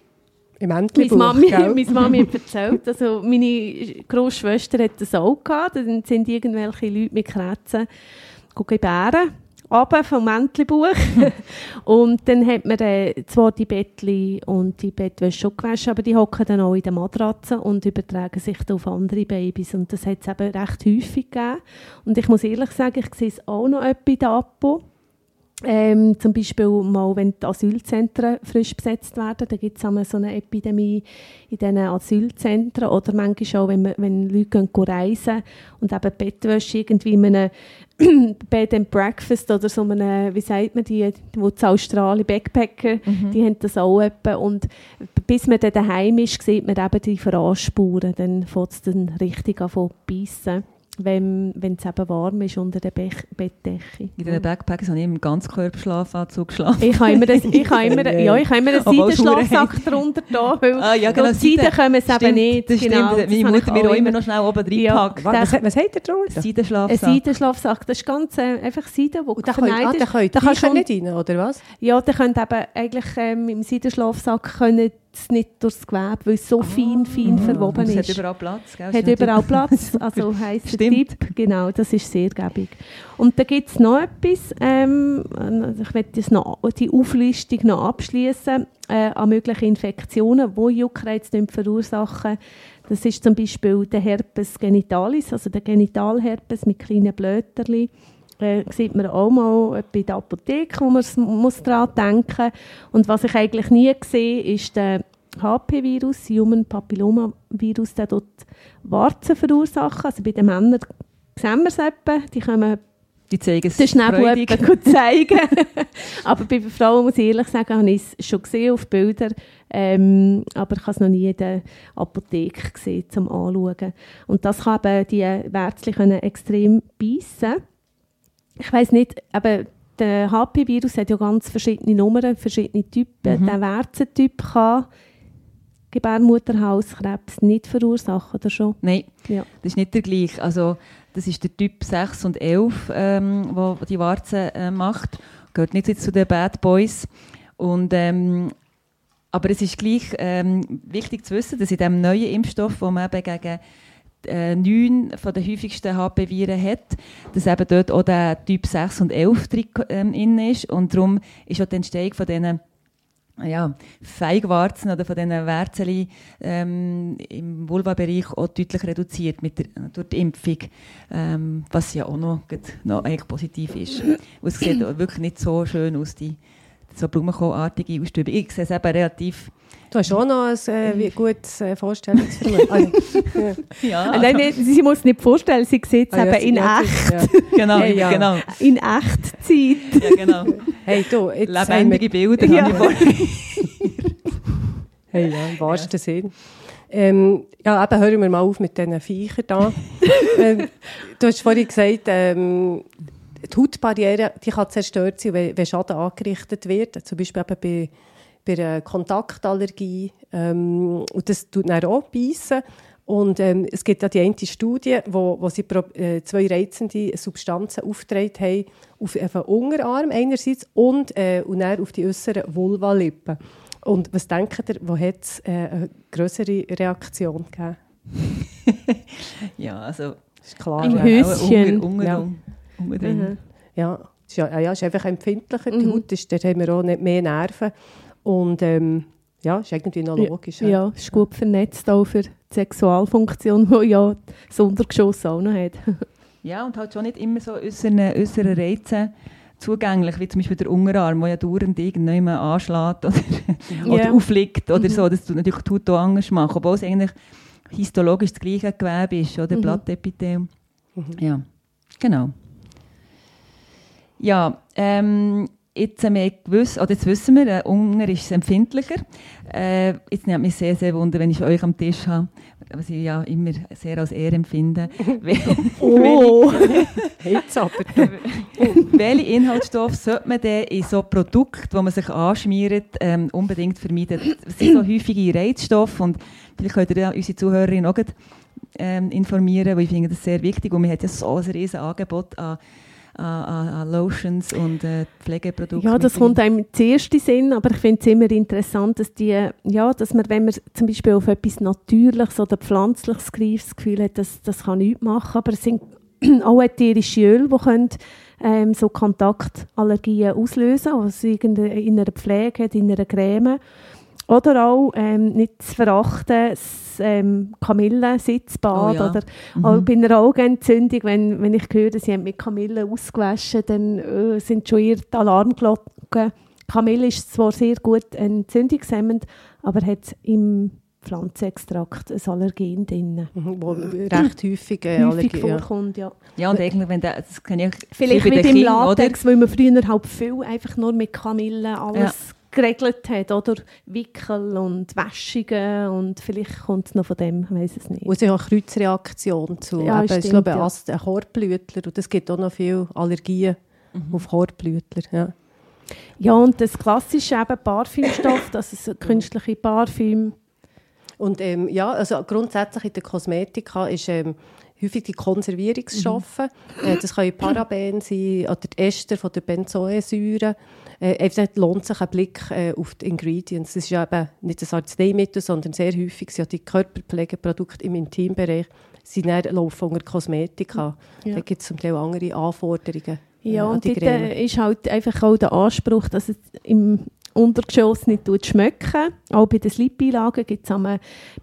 Im Entlebuch, meine Mami, *laughs* meine Mami hat erzählt, also meine Großschwester hat das auch gehabt, dann sind irgendwelche Leute mit Krätzen gebären runter vom Mäntelbuch. *laughs* und dann hat man äh, zwar die Bettli und die Bettwäsche schon gewaschen, aber die hocken dann auch in der Matratze und übertragen sich auf andere Babys. Und das hat es eben recht häufig gegeben. Und ich muss ehrlich sagen, ich sehe es auch noch etwas in der Apo. Ähm, zum Beispiel mal, wenn die Asylzentren frisch besetzt werden, da gibt es so eine Epidemie in diesen Asylzentren. Oder manchmal auch, wenn, man, wenn Leute gehen reisen und eben Bettwäsche irgendwie in einem *clears throat* Bed and Breakfast oder so einem, wie sagt man die, wo die Australien Backpacker, mhm. die haben das auch etwa. Und bis man dann daheim ist, sieht man eben die Veranspuren, dann fängt es dann richtig an zu beißen wenn, wenn es eben warm ist unter der Be Bettdecke. In den Backpacks habe ich immer ganz Ganzkörperschlafanzug geschlafen. Ich habe immer, das, ich habe immer, *laughs* ja, ich habe immer einen Seidenschlafsack darunter da, weil ah, ja, genau, Seiden können es eben nicht. Das genau, stimmt, meine Mutter mir auch immer noch schnell oben reinpackt. Ja, was, was hat ihr drunter? Seidenschlafsack. Ein Seidenschlafsack, das ist ganz äh, einfach Seiden, wo du verneidest. Ah, da könnt ihr schon nicht rein, oder was? Ja, der könnt eben eigentlich ähm, im Seidenschlafsack können es nicht durchs Gewebe, weil es so ah, fein, fein mhm. verwoben ist. Es hat überall Platz, gell? Hat überall Platz, *laughs* also heisst der Tipp, genau, das ist sehr gäbig. Und da gibt es noch etwas, ähm, ich möchte noch, die Auflistung noch abschließen äh, an möglichen Infektionen, die Juckreiz verursachen. Das ist zum Beispiel der Herpes genitalis, also der Genitalherpes mit kleinen Blöterchen äh, sieht man auch mal bei der Apotheke, wo man muss daran denken muss. Und was ich eigentlich nie sehe, ist der HP-Virus, Human Papilloma-Virus, der dort Warzen verursacht. Also bei den Männern sehen wir es etwa, die kommen die zeigen es den Schnäbel gut *laughs* zeigen. aber bei Frauen muss ich ehrlich sagen, habe ich es schon gesehen auf Bildern, ähm, aber ich habe es noch nie in der Apotheke gesehen, zum Anschauen. Und das kann eben die Wärtchen extrem beißen ich weiß nicht, aber der HP-Virus hat ja ganz verschiedene Nummern, verschiedene Typen. Mhm. Der Wärzentyp kann Gebärmutterhalskrebs nicht verursachen, oder schon? Nein, ja. das ist nicht der gleiche. Also, das ist der Typ 6 und 11, ähm, wo die Warze äh, macht. Gehört nicht zu den Bad Boys. Und, ähm, aber es ist gleich ähm, wichtig zu wissen, dass in diesem neuen Impfstoff, wo man eben gegen neun von den häufigsten HP-Viren hat, dass eben dort auch der Typ 6 und 11 drin ähm, ist. Und darum ist auch die Entstehung von diesen ja, Feigwarzen oder von diesen Wärzeln ähm, im Vulva-Bereich auch deutlich reduziert mit der, durch die Impfung, ähm, was ja auch noch, noch eigentlich positiv ist. Und es sieht wirklich nicht so schön aus, die so blumenkohlartige Ausstübung. Ich sehe es eben relativ Du hast auch noch ein äh, gutes äh, Vorstellungsvermögen. Also, *laughs* ja. ja. Nein, sie muss nicht vorstellen, sie sieht es ah, eben ja, in echt. Ja. Genau, hey, ja. genau. In Echtzeit. Ja, genau. Hey, du, jetzt Lebendige Bilder ja. habe ich Hey, ja, im wahrsten ja. Sinn. Ähm, ja, eben hören wir mal auf mit diesen Viechern da. *laughs* ähm, du hast vorhin gesagt, ähm, die Hautbarriere die kann zerstört sein, wenn, wenn Schaden angerichtet wird. Zum Beispiel eben bei bei einer Kontaktallergie. Ähm, und das tut dann auch beißen. Und ähm, es gibt ja die eine Studie, wo, wo sie pro, äh, zwei reizende Substanzen aufgetragen haben auf, auf den Unterarm einerseits und, äh, und dann auf die äußeren Vulvalippen. Und was denkt ihr, wo hat es äh, eine größere Reaktion gegeben? *laughs* ja, also... Das ist klar. Im ja, Höschen. Unter, ja. unter, mhm. ja. Ja, ja, ist einfach empfindlicher. Mhm. Die Haut ist, dort haben wir auch nicht mehr Nerven. Und ähm, ja, ist irgendwie noch logisch. Ja, ja ist gut vernetzt auch für die Sexualfunktion, die ja das Untergeschoss auch noch hat. *laughs* ja, und halt schon nicht immer so unseren, unseren Reizen zugänglich, wie zum Beispiel der Unterarm, der ja dauernd irgendjemand anschlägt oder, *laughs* ja. oder aufliegt oder mhm. so. Das tut natürlich die Haut auch anders machen, obwohl es eigentlich histologisch das gleiche Gewebe ist, oder? Mhm. Blattepithel. Mhm. Ja, genau. Ja, ähm, jetzt haben wir gewusst, oder jetzt wissen wir, der Unger ist empfindlicher. Äh, jetzt nimmt mich sehr, sehr wunder, wenn ich euch am Tisch habe, was ich ja immer sehr als Ehre empfinde. *laughs* oh! *laughs* jetzt aber. *laughs* welche Inhaltsstoffe sollte man denn in so Produkten, wo man sich anschmiert, ähm, unbedingt vermeiden? Es sind so häufige Reizstoffe und vielleicht könnt ihr unsere Zuhörerinnen auch ähm, informieren, weil ich finde das sehr wichtig und man hat ja so ein riesiges Angebot an an, an Lotions und äh, Pflegeprodukten. Ja, das kommt einem zuerst in Sinn, aber ich finde es immer interessant, dass, die, ja, dass man, wenn man zum Beispiel auf etwas Natürliches oder Pflanzliches greift, das Gefühl hat, dass, das kann nichts machen, aber es sind *clears throat* auch ätherische Öle, die können, ähm, so Kontaktallergien auslösen, was in einer Pflege in einer Creme. Oder auch ähm, nicht zu verachten, das ähm, Kamillensitzbad. Oh ja. Oder mhm. auch bei einer Augenentzündung, wenn, wenn ich höre, sie haben mit Kamille ausgewaschen, dann äh, sind schon die Alarmglocken. Kamille ist zwar sehr gut entzündungshemmend, aber hat im Pflanzenextrakt ein Allergen drin. Mhm, wo recht häufig, äh, häufig vorkommt, ja. ja. und eigentlich, wenn der, das kann ich Vielleicht wie im Latex, oder? weil man früher halt viel einfach nur mit Kamille alles ja geregelt hat, oder? Wickel und Wäschungen und vielleicht kommt es noch von dem, ich weiß es nicht. Und es ist auch eine Kreuzreaktion zu, ja, eben, ich glaube, ja. Ast, Hortblütler und es gibt auch noch viele Allergien mhm. auf Hortblütler, ja. Ja, und das klassische eben Parfümstoff, *laughs* das ist künstliche Parfüm. Und ähm, ja, also grundsätzlich in der Kosmetika ist ähm, häufig die Konservierungsstoffe. Mhm. Äh, das können Paraben sein oder die Ester von der Benzoesäure. Äh, lohnt sich ein Blick äh, auf die Ingredients. Das ist ja eben nicht ein Arzneimittel, sondern sehr häufig sind ja die Körperpflegeprodukte im Intimbereich sind dann laufen unter Kosmetika. Ja. Da gibt es zum Teil andere Anforderungen. Äh, ja, und dort ist halt einfach auch der Anspruch, dass es im Untergeschoss nicht schmecken. Auch bei den Slip-Einlagen gibt es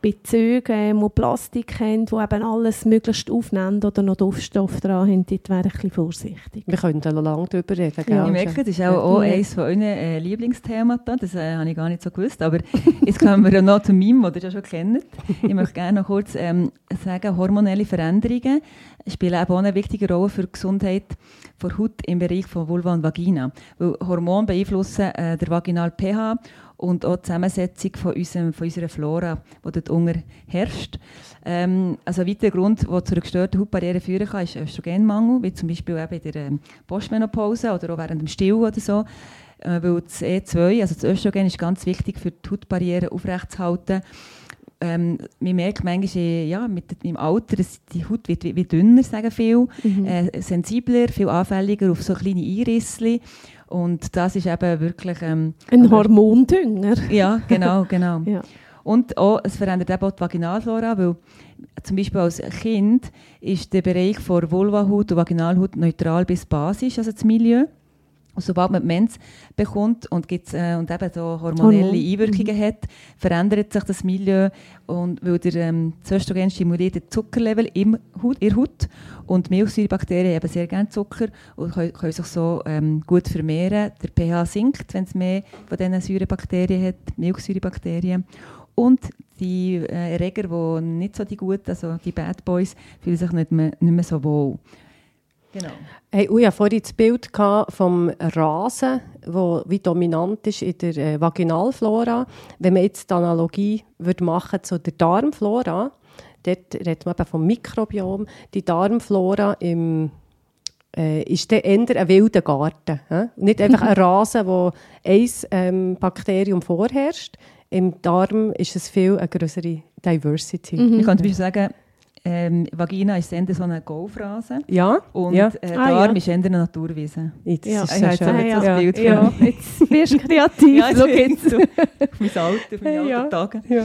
Bezüge, die Plastik haben, die eben alles möglichst aufnehmen oder noch Duftstoff dran haben. Dort wäre ich ein bisschen vorsichtig. Wir können da lange darüber reden. Ja. Ich merke, das ist auch, auch ja. eines von euren äh, Lieblingsthemen. Das äh, habe ich gar nicht so gewusst. Aber jetzt kommen wir noch zu meinem, das ihr ja schon kennt. Ich möchte gerne noch kurz ähm, sagen, hormonelle Veränderungen spielen auch eine wichtige Rolle für die Gesundheit der Haut im Bereich von Vulva und Vagina. Weil Hormone beeinflussen äh, der vaginal pH und auch die Zusammensetzung von, unserem, von unserer Flora, die dort unten herrscht. Ähm, also ein weiterer Grund, der zu einer gestörten Hautbarriere führen kann, ist Östrogenmangel, wie zum Beispiel eben in der ähm, Postmenopause oder auch während dem Still oder so. Äh, weil das E2, also das Östrogen, ist ganz wichtig für die Hautbarriere aufrechtzuerhalten ähm, man merkt manchmal ja, mit, dem Alter, dass die Haut wird wie, wie dünner, sagen viele, mhm. äh, sensibler, viel anfälliger auf so kleine Einrisse. Und das ist eben wirklich... Ähm, Ein Hormondünger. Ja, genau, genau. *laughs* ja. Und auch, es verändert eben auch die Vaginalflora, weil zum Beispiel als Kind ist der Bereich von Vulvahaut und Vaginalhaut neutral bis basisch, also das Milieu. Und sobald man Mens bekommt und, gibt's, äh, und eben so hormonelle Hormon. Einwirkungen hat, verändert sich das Milieu und weil der ähm, das Östrogen stimuliert den Zuckerlevel im Haut, in der Haut und Milchsäurebakterien haben sehr gerne Zucker und können, können sich so ähm, gut vermehren. Der pH sinkt, wenn es mehr von diesen Säurebakterien hat, Milchsäurebakterien. Und die äh, Erreger, die nicht so die guten, also die Bad Boys, fühlen sich nicht mehr, nicht mehr so wohl. Genau. Hey, und ich hatte vorhin das Bild vom Rasen, wo wie dominant ist in der äh, Vaginalflora. Wenn man jetzt die Analogie würde machen zu der Darmflora, dort redet man eben vom Mikrobiom. Die Darmflora im, äh, ist dann eher ein wilder Garten. Hä? Nicht einfach ein *laughs* Rasen, wo ein ähm, Bakterium vorherrscht. Im Darm ist es viel eine größere Diversity. Ich kann zum Beispiel sagen, ähm, Vagina ist eher so eine Golfrasen Ja? und ja. äh, Ah, Darm ja. ist eher eine Naturwiese. Jetzt Ja. ist so aber jetzt Ja, das Bild Ja, für mich. jetzt wirst du kreativ. Ja, Schau jetzt so. auf mein Alter, auf meine Ja. alten Tage. Ja.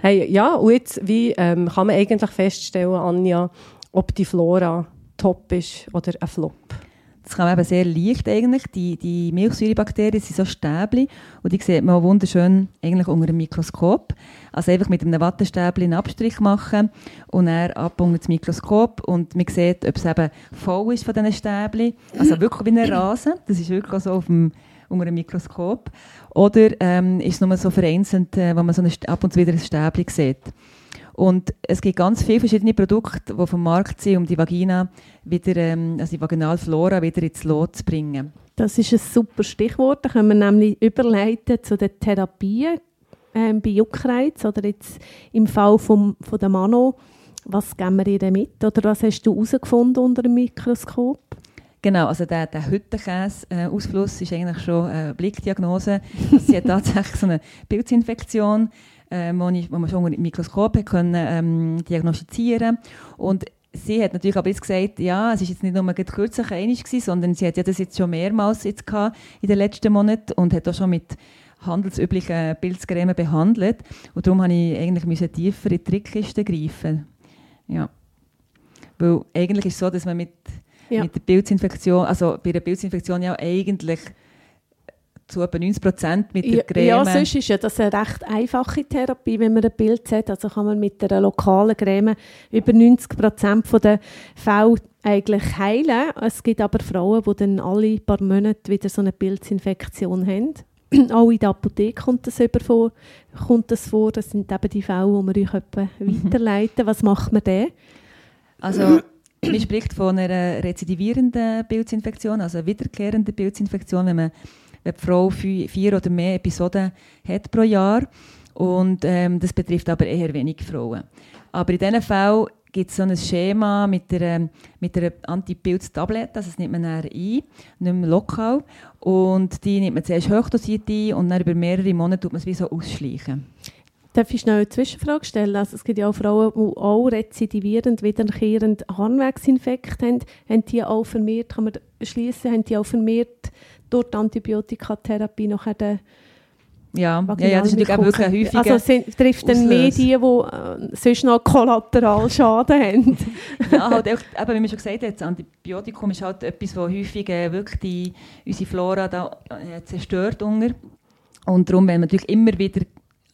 Hey, ja, und jetzt, wie ähm, kann man eigentlich feststellen, Anja, ob die Flora top ist oder ein Flop? Das man eben sehr leicht eigentlich. Die, die Milchsäurebakterien sind so Stäbli und die sieht man auch wunderschön eigentlich unter dem Mikroskop. Also einfach mit einem Wattestäbli einen Abstrich machen und dann ab unter das Mikroskop und man sieht, ob es eben voll ist von diesen Stäbli. Also wirklich wie ein Rasen. Das ist wirklich so auf dem, unter dem Mikroskop. Oder ähm, ist es nur so vereinzelt, äh, wo man so ein, St- ab und zu wieder ein Stäbli sieht. Und es gibt ganz viele verschiedene Produkte, die vom Markt sind, um die Vagina wieder, ähm, also die Vaginalflora wieder ins Lot zu bringen. Das ist ein super Stichwort. Da können wir nämlich überleiten zu den Therapien ähm, bei Juckreiz oder jetzt im Fall vom, von der Mano. Was geben wir ihr mit? Oder was hast du herausgefunden unter dem Mikroskop? Genau, also der, der Hüttenkäse-Ausfluss ist eigentlich schon eine Blickdiagnose. Also sie hat tatsächlich so eine Pilzinfektion, ähm, wo, ich, wo man schon unter dem Mikroskop hat können, ähm, diagnostizieren Und sie hat natürlich aber jetzt gesagt, ja, es ist jetzt nicht nur kürzlich einig gewesen, sondern sie hat ja das jetzt schon mehrmals jetzt gehabt in den letzten Monaten und hat auch schon mit handelsüblichen Pilzcreme behandelt. Und darum musste ich eigentlich müssen tiefer in die Trickkiste greifen. Ja. Weil eigentlich ist es so, dass man mit Ja. mit der Pilzinfektion, also bei der Pilzinfektion ja eigentlich zu etwa 90 Prozent mit der Ja, Creme. ja, sonst ist ja das eine recht einfache Therapie, wenn man ein Bild hat. Also kann man mit einer lokalen Creme über 90 Prozent der Fälle eigentlich heilen. Es gibt aber Frauen, die dann alle paar Monate wieder so eine Pilzinfektion haben. *clears throat* Auch in der Apotheke kommt das, über vor, kommt das vor. Das sind eben die Fälle, die wir euch etwa weiterleiten. Was macht man dann? Also man spricht von einer rezidivierenden Pilzinfektion, also einer wiederkehrenden Pilzinfektion, wenn, man, wenn die Frau vi- vier oder mehr Episoden hat pro Jahr. Und ähm, das betrifft aber eher wenig Frauen. Aber in diesen Fällen gibt es so ein Schema mit einer, mit einer Antipilz-Tablette, also das nimmt man dann ein, nicht mehr lokal. Und die nimmt man zuerst hochdosiert ein und dann über mehrere Monate tut man es wie so ausschleichen. Darf ich schnell eine Zwischenfrage stellen? Also es gibt ja auch Frauen, die auch rezidivierend, wiederkehrend Harnwegsinfekt haben. Haben die auch vermehrt, kann man schließen, haben die auch vermehrt durch die Antibiotikatherapie nachher den Ja, ja, ja, das ist natürlich auch wirklich ein häufiger... Also sind, trifft dann mehr die, die äh, sonst noch Kollateralschaden haben? *laughs* ja, halt auch, eben, wie man schon gesagt hat, das Antibiotikum ist halt etwas, das häufig äh, wirklich die, unsere Flora da, äh, zerstört. Unter. Und darum, wenn man natürlich immer wieder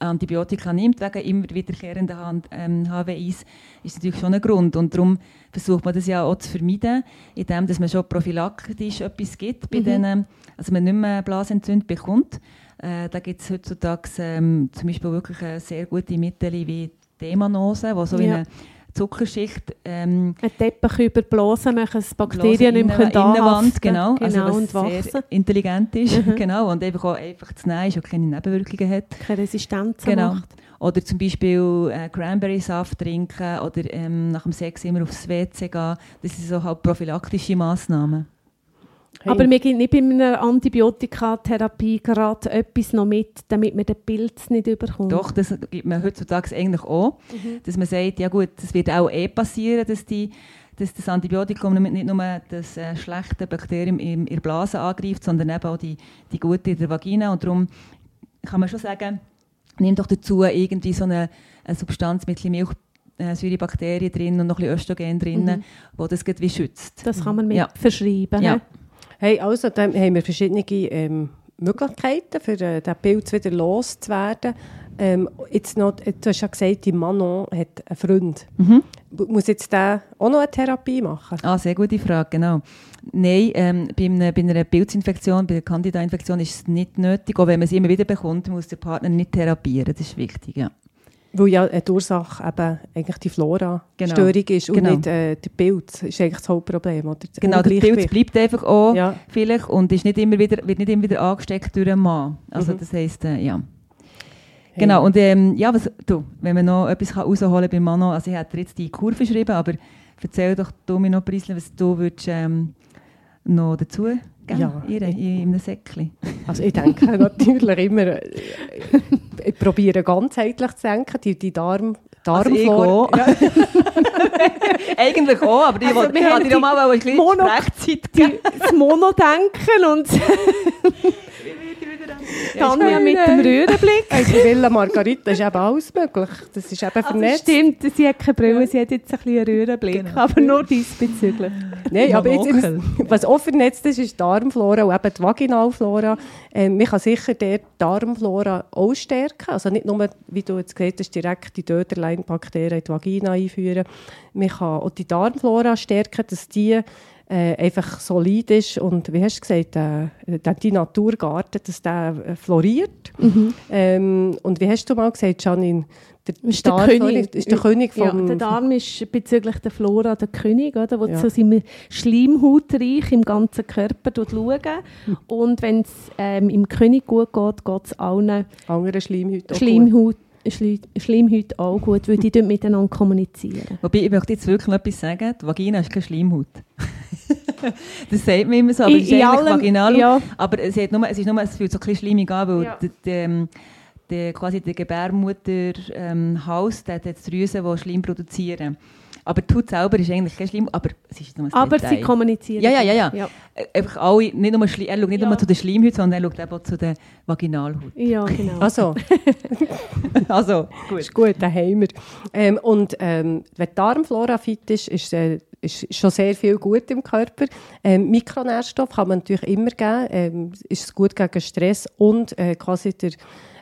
Antibiotika nimmt, wegen immer wiederkehrenden H- ähm, HWIs, ist natürlich schon ein Grund. Und darum versucht man das ja auch zu vermeiden, indem dass man schon prophylaktisch etwas gibt, bei Mhm. denen, also man nicht mehr Blasentzündung bekommt. Äh, da gibt es heutzutage ähm, zum Beispiel wirklich äh, sehr gute Mittel wie Demanose, die so wie Ja. eine Zuckerschicht ähm, Ein Teppich über die Blase machen, dass Bakterien nicht mehr Blasen- anhaften Innenwand, genau, also genau was und wachsen. sehr intelligent ist, Mhm. *laughs* genau, und einfach auch einfach zu nehmen ist und keine Nebenwirkungen hat. Keine Resistenz Genau. macht. Oder zum Beispiel äh, Cranberry-Saft trinken oder ähm, nach dem Sex immer aufs WC gehen. Das sind so halt prophylaktische Massnahmen. Hey. Aber mir gibt nicht bei einer Antibiotikatherapie gerade etwas noch mit, damit man den Pilz nicht überkommt. Doch, das gibt man heutzutage eigentlich auch, Mhm. dass man sagt, ja gut, das wird auch eh passieren, dass, die, dass das Antibiotikum nicht nur das äh, schlechte Bakterium in, in der Blase angreift, sondern eben auch die, die gute in der Vagina. Und darum kann man schon sagen, nimm doch dazu irgendwie so eine, eine Substanz mit ein bisschen Milchsäurebakterien drin und noch ein bisschen Östrogen drin, Mhm. wo das gleich wie schützt. Das kann man mit Ja. verschreiben. Ja. Hey, also, dann haben wir verschiedene ähm, Möglichkeiten, für äh, den Pilz wieder loszuwerden. Ähm, jetzt noch, du hast ja gesagt, die Manon hat einen Freund. Mhm. Muss jetzt der auch noch eine Therapie machen? Ah, sehr gute Frage, genau. Nein, ähm, bei, einer, bei einer Pilzinfektion, bei einer Candida-Infektion ist es nicht nötig. Auch wenn man sie immer wieder bekommt, muss der Partner nicht therapieren. Das ist wichtig, ja. Weil ja die Ursache eben eigentlich die Flora-Störung Genau. ist und Genau. nicht äh, der Pilz. Ist eigentlich das Hauptproblem. Oder? Das Genau, der Pilz bleibt einfach auch Ja. vielleicht und ist nicht immer wieder, wird nicht immer wieder angesteckt durch einen Mann. Also Mhm. das heisst, äh, ja. Genau, und ähm, ja, was, du, wenn man noch etwas kann rausholen kann beim Mann, noch, also ich dir jetzt die Kurve geschrieben, aber erzähl doch du mir noch, Prisle, was du würdest, ähm, noch dazu geben Ja. in, in, in einem Säckchen. Also ich denke *laughs* natürlich immer, äh, ich probiere ganzheitlich zu denken, die, die Darm, Also ich Darmflora. Ja. *laughs* Eigentlich auch, aber ich Also wollte ich wollte dir auch die mal ein bisschen Mono- Sprechzeit geben. Das Monodenken und *laughs* Tanja mit dem Röhrenblick. Also Villa Margarita ist eben alles möglich. Das ist eben Also vernetzt. stimmt, sie hat keine Brille, sie hat jetzt ein bisschen einen Röhrenblick, Genau. aber nur diesbezüglich. Nein, aber jetzt, was auch vernetzt ist, ist die Darmflora und eben die Vaginalflora. Ähm, man kann sicher der Darmflora auch stärken. Also nicht nur, wie du jetzt gesagt hast, direkt die Döderlein-Bakterien in die Vagina einführen. Man kann auch die Darmflora stärken, dass die äh, einfach solid ist und, wie hast du gesagt, äh, der, die Naturgarten, dass der äh, floriert. Ähm, und wie hast du mal gesagt, Janine, der, Mhm. Ist der König. ist der König vom... Ja, der Darm ist bezüglich der Flora der König, oder, wo Ja. so seinem Schleimhautreich im ganzen Körper schaut. Und wenn es ähm, im König gut geht, geht es allen anderen Schleimhäuten gut. Schleimhaut, auch gut, weil die dort miteinander kommunizieren. Wobei, ich möchte jetzt wirklich etwas sagen. Die Vagina ist keine Schleimhaut. *laughs* das sagt man immer so, aber es ist In- in eigentlich allem, vaginal. ja. Aber es, hat nur, es, ist nur, es fühlt so ein bisschen schleimig an, weil Ja. der, der, ähm, der, quasi der Gebärmutterhaus, ähm, hat jetzt Drüsen, die Schleim produzieren. Aber die Haut selber ist eigentlich kein Schleim, aber es ist nur ein Aber Detail. sie kommunizieren. Ja, ja, ja, ja. Ja, Äh, Einfach alle, nicht nur, Schli- er schaut nicht Ja. nur zu der Schleimhaut, sondern er schaut auch zu der Vaginalhaut. ja genau. Also, *laughs* Also, gut. ist gut, den haben wir. Ähm, und ähm, wenn die Darmflora fit ist, ist, äh, ist schon sehr viel gut im Körper. Ähm, Mikronährstoff kann man natürlich immer geben. Ähm, ist gut gegen Stress und äh, quasi der,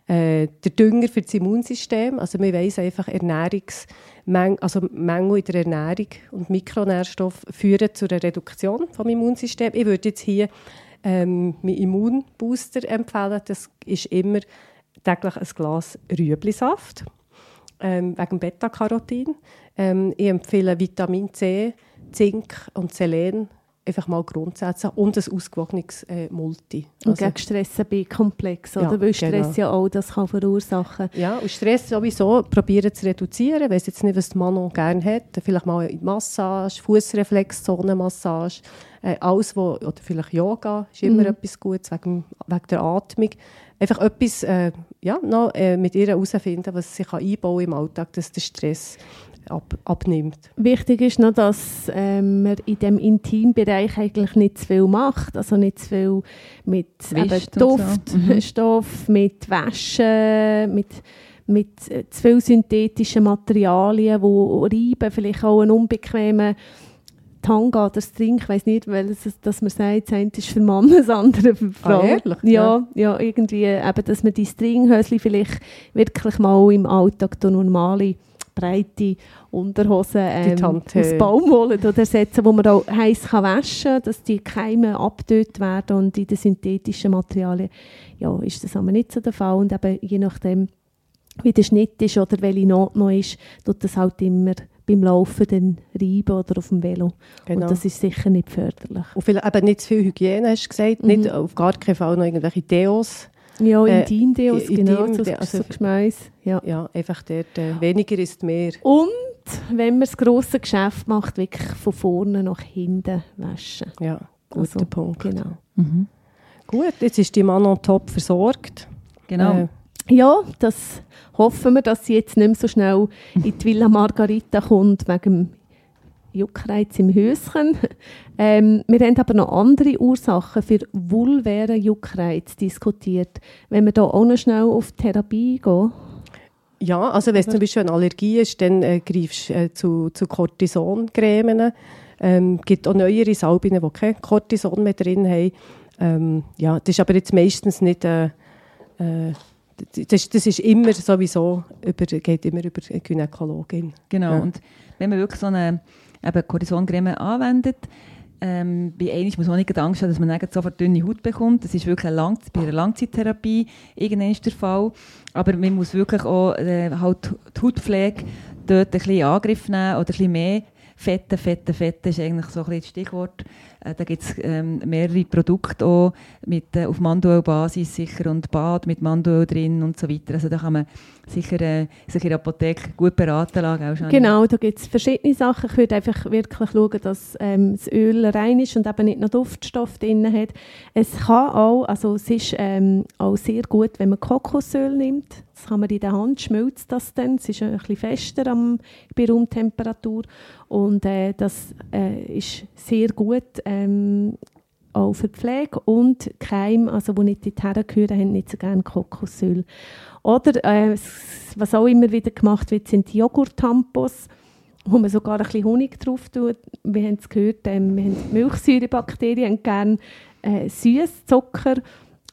äh, der Dünger für das Immunsystem. Also man weiss einfach, Ernährungsmängel, also Mängel in der Ernährung und Mikronährstoff führen zu einer Reduktion vom Immunsystem. Ich würde jetzt hier ähm, meinen Immunbooster empfehlen. Das ist immer täglich ein Glas Rüeblisaft ähm, wegen Beta-Carotin. Ähm, ich empfehle Vitamin C, Zink und Selen einfach mal grundsätzlich und ein ausgewogenes äh, Multi. Und Also, gegen Stress ein B-Komplex, Ja, oder? Weil Stress genau. ja auch das kann verursachen ja, und Stress sowieso probieren zu reduzieren. Weiss jetzt nicht, was die Manon gerne hat. Vielleicht mal in Massage, Fußreflexzonenmassage, äh, alles, wo, oder vielleicht Yoga, ist immer Mhm. etwas Gutes wegen, wegen der Atmung. Einfach etwas äh, ja, noch, äh, mit ihr herausfinden, was sie kann einbauen im Alltag, dass der Stress ab, abnimmt. Wichtig ist noch, dass ähm, man in dem Intimbereich eigentlich nicht zu viel macht. Also nicht zu viel mit und so. Mhm. *laughs* Duftstoff, mit Wäsche, mit, mit äh, zu viel synthetischen Materialien, die reiben, vielleicht auch einen unbequemen Tanga oder String, ich weiß nicht, weil es, dass man sagt, das eine ist für Mann, das andere für Frau. Ah, ehrlich? Ja, ja, irgendwie, eben, dass man die Stringhösli vielleicht wirklich mal im Alltag durch normale breite Unterhosen ähm, aus Baumwolle oder ersetzen, wo man auch heiß kann waschen kann, dass die Keime abgetötet werden und in den synthetischen Materialien ja, ist das aber nicht so der Fall und eben je nachdem, wie der Schnitt ist oder welche Not noch ist, tut das halt immer beim Laufen dann reiben oder auf dem Velo. Genau. Und das ist sicher nicht förderlich. Und vielleicht eben nicht zu viel Hygiene, hast du gesagt. Mhm. Nicht, auf gar keinen Fall noch irgendwelche Deos. Ja, Äh, Intimdeos, i- genau, Intim- so, also- so Geschmäus. Ja. Ja, einfach dort. Äh, weniger ist mehr. Und wenn man das grosse Geschäft macht, wirklich von vorne nach hinten waschen. Ja, guter Also, Punkt. Genau. Mhm. Gut, jetzt ist die Manon top versorgt. Genau. Äh, Ja, das hoffen wir, dass sie jetzt nicht mehr so schnell in die Villa Margarita kommt, wegen dem Juckreiz im Höschen. *laughs* Ähm, wir haben aber noch andere Ursachen für vulvären Juckreiz diskutiert. Wenn wir da auch noch schnell auf die Therapie gehen. Ja, also wenn es zum Beispiel eine Allergie ist, dann äh, greifst du äh, zu, zu Cortison-Cremen. Ähm, es gibt auch neuere Salben, die kein Cortison mehr drin haben. Ähm, ja, das ist aber jetzt meistens nicht... Äh, äh, das, das, ist immer sowieso über, geht immer über eine Gynäkologin. Genau. Ja. Und wenn man wirklich so eine eben Cortisoncreme anwendet, ähm, bei einem muss man nicht Angst haben, dass man sofort dünne Haut bekommt. Das ist wirklich eine Lang bei einer Langzeittherapie irgendwann der Fall. Aber man muss wirklich auch äh, halt die Hautpflege dort ein bisschen in Angriff nehmen oder ein bisschen mehr Fette, Fette, Fette ist eigentlich so ein bisschen das Stichwort. Äh, da gibt es ähm, mehrere Produkte auch mit, äh, auf Manduel-Basis sicher und Bad mit Manduel drin und so weiter. Also da kann man sicher äh, sich in der Apotheke gut beraten lassen. Genau, da gibt es verschiedene Sachen. Ich würde einfach wirklich schauen, dass ähm, das Öl rein ist und eben nicht noch Duftstoff drin hat. Es kann auch, also es ist ähm, auch sehr gut, wenn man Kokosöl nimmt. Das kann man in der Hand, schmilzt das dann. Es ist ein bisschen fester am, bei Raumtemperatur und äh, das äh, ist sehr gut ähm, auch für die Pflege und Keim, also die nicht dorthin gehören, haben nicht so gerne Kokosöl. Oder äh, was auch immer wieder gemacht wird, sind die Joghurt-Tampos, wo man sogar ein bisschen Honig drauf tut. Wir haben es gehört, ähm, wir haben die Milchsäurebakterien haben gerne äh, süß, Zucker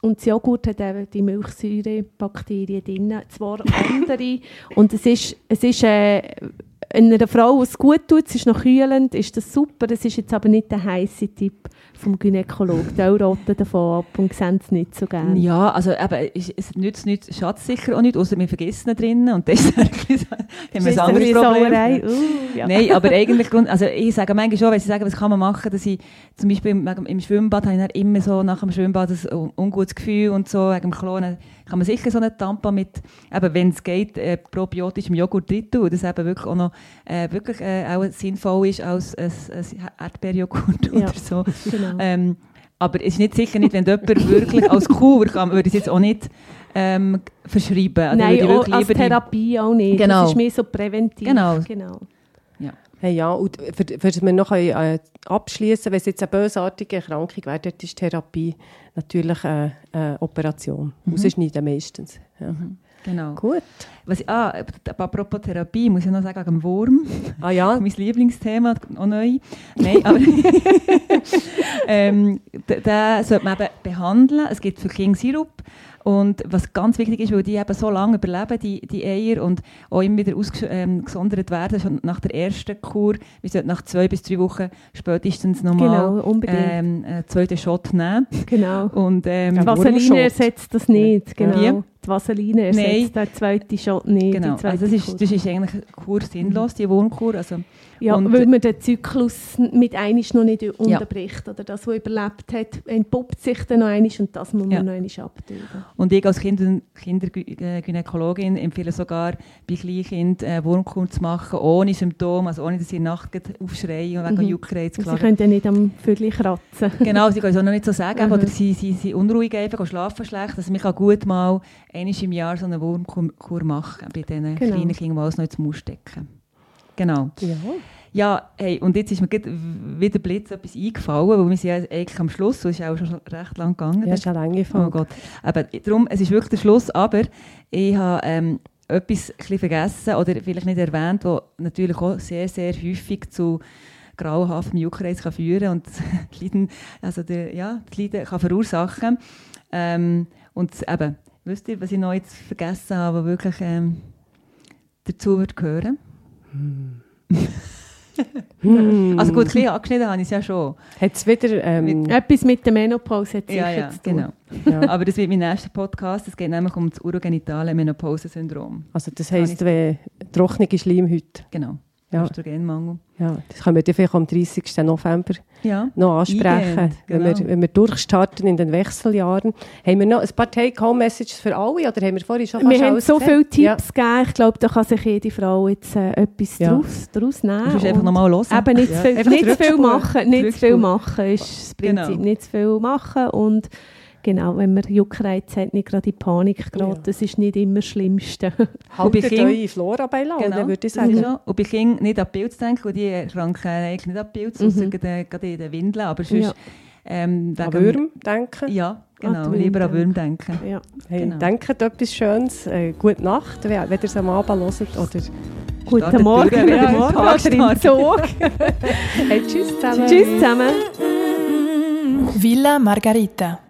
und das Joghurt hat eben die Milchsäurebakterien drin, zwar andere. und es ist, es ist äh, einer Frau, es gut tut, es ist noch kühlend, ist das super. Es ist jetzt aber nicht der heiße Tipp vom Gynäkologen. Die raten davon ab und sehen es nicht so gerne. Ja, also eben, es, nützt nichts, schadet sicher auch nicht, außer wir vergessen drinnen und *laughs* das ist haben wir ein anderes Problem. Uh, ja. Nein, aber *laughs* eigentlich, also ich sage manchmal schon, wenn sie sagen, was kann man machen, dass ich zum Beispiel im, im Schwimmbad habe ich immer so nach dem Schwimmbad ein ungutes Gefühl und so, wegen dem Klonen kann man sicher so einen Tampon mit, eben, wenn es geht, äh, probiotischem Joghurt drin tun, das eben wirklich auch noch äh, wirklich, äh, auch sinnvoll ist als ein, ein Erdbeerjoghurt Ja, oder so. Genau. Ähm, aber es ist nicht sicher nicht, wenn jemand wirklich als Kur kann, würde ich es jetzt auch nicht ähm, verschreiben. Also Nein, auch wirklich als Therapie auch nicht. Genau. Das ist mehr so präventiv. Genau. genau. Hey, ja, und für, für das wir noch äh, abschließen, wenn es jetzt eine bösartige Erkrankung wäre, dort ist Therapie natürlich eine, eine Operation. Mhm. Rausschneiden meistens. Ja. Genau. Gut. Was ah, apropos Therapie, muss ich noch sagen, wegen Wurm. Ah ja, *laughs* mein Lieblingsthema, auch neu. Nein, aber *laughs* *laughs* ähm, den sollte man eben behandeln. Es gibt für Kinder Sirup. Und was ganz wichtig ist, weil die eben so lange überleben, die, die Eier, und auch immer wieder ähm, gesondert werden, schon nach der ersten Kur, wir sollten nach zwei bis drei Wochen spätestens nochmal Genau, ähm, einen zweiten Shot nehmen. *laughs* genau. Und, ähm, Die Ja, Vaseline ersetzt das nicht. Genau. Wie? Die Vaseline ersetzt den zweiten Shot nicht. genau. Also das, ist, das ist eigentlich eine Kur sinnlos, die Wurmkur. Also, Ja, Und- weil man den Zyklus mit einisch noch nicht unterbricht. Oder das, was überlebt hat, entpuppt sich dann noch einisch und das muss man Ja. noch einisch abtöten. Und ich als Kinder Kindergynäkologin empfehle sogar, bei Kleinkindern äh, Wurmkur zu machen, ohne Symptome, also ohne, dass sie in der Nacht gleich aufschreien und wegen Mhm. Juckreiz Sie klagen. können ja nicht am Vögel kratzen. Genau, sie können es auch noch nicht so sagen, Mhm. oder sie, sie sind unruhig, einfach, schlafen schlecht. Also man kann gut mal einmal im Jahr so eine Wurmkur machen, bei diesen Genau. kleinen Kindern, die alles noch ins Maul stecken. Genau. ja. Ja, hey, und jetzt ist mir wieder Blitz etwas eingefallen, weil wir sind ja eigentlich am Schluss, es ist auch schon recht lang gegangen. ja ist eine lange Oh Folge. Gott. Aber darum, es ist wirklich der Schluss, aber ich habe ähm, etwas vergessen oder vielleicht nicht erwähnt, was natürlich auch sehr, sehr häufig zu grauenhaftem Juckreiz kann führen und die *laughs* Leiden, also der, ja, die Leiden kann verursachen. Ähm, und eben, wisst ihr, was ich noch jetzt vergessen habe, was wirklich ähm, dazu wird gehören? Hm. Also gut, ein bisschen angeschnitten habe ich es ja schon. Hat es wieder... Ähm, Etwas mit der Menopause hat sicher Ja, ja, zu tun. genau. ja. *laughs* Aber das wird mein nächster Podcast. Es geht nämlich um das urogenitale Menopause-Syndrom. Also das heisst, wenn trockene Schleimhäute, Genau. Ja. Östrogenmangel. ja, das können wir dann vielleicht am 30. November Ja. noch ansprechen, Eingehend, wenn, wir, genau. wenn wir durchstarten in den Wechseljahren. Haben wir noch ein paar Take-Home-Messages für alle oder haben wir vorhin schon Wir haben so viele gesagt? Ja. Tipps gegeben. Ich glaube, da kann sich jede Frau jetzt äh, etwas Ja. daraus, daraus nehmen. Du musst einfach nochmal hören. Eben nicht, Ja. zu viel, nicht zu viel machen. Nicht zu viel machen ist das Prinzip. Genau. Nicht zu viel machen. Und genau, wenn man Juckreiz hat, nicht gerade in Panik geraten. Ja. Das ist nicht immer das Schlimmste. *laughs* Haltet bei Kind- eure Flora bei Laune, Genau. würde ich sagen. so. Und bei Kindern nicht an Pilz denken, und die erkranken eigentlich nicht an Pilz, Mhm. außer gerade in den Windeln. Aber sonst, Ja. ähm, An wegen- Würm denken. Ja, genau. die Lieber an Würm denken. Ja. Hey, Genau. Denkt etwas Schönes. Äh, gute Nacht, wenn ihr es am Abend hört oder Guten Morgen, guten Morgen, oder im Zug. *laughs* Hey, tschüss zusammen. Tschüss zusammen. Villa Margarita,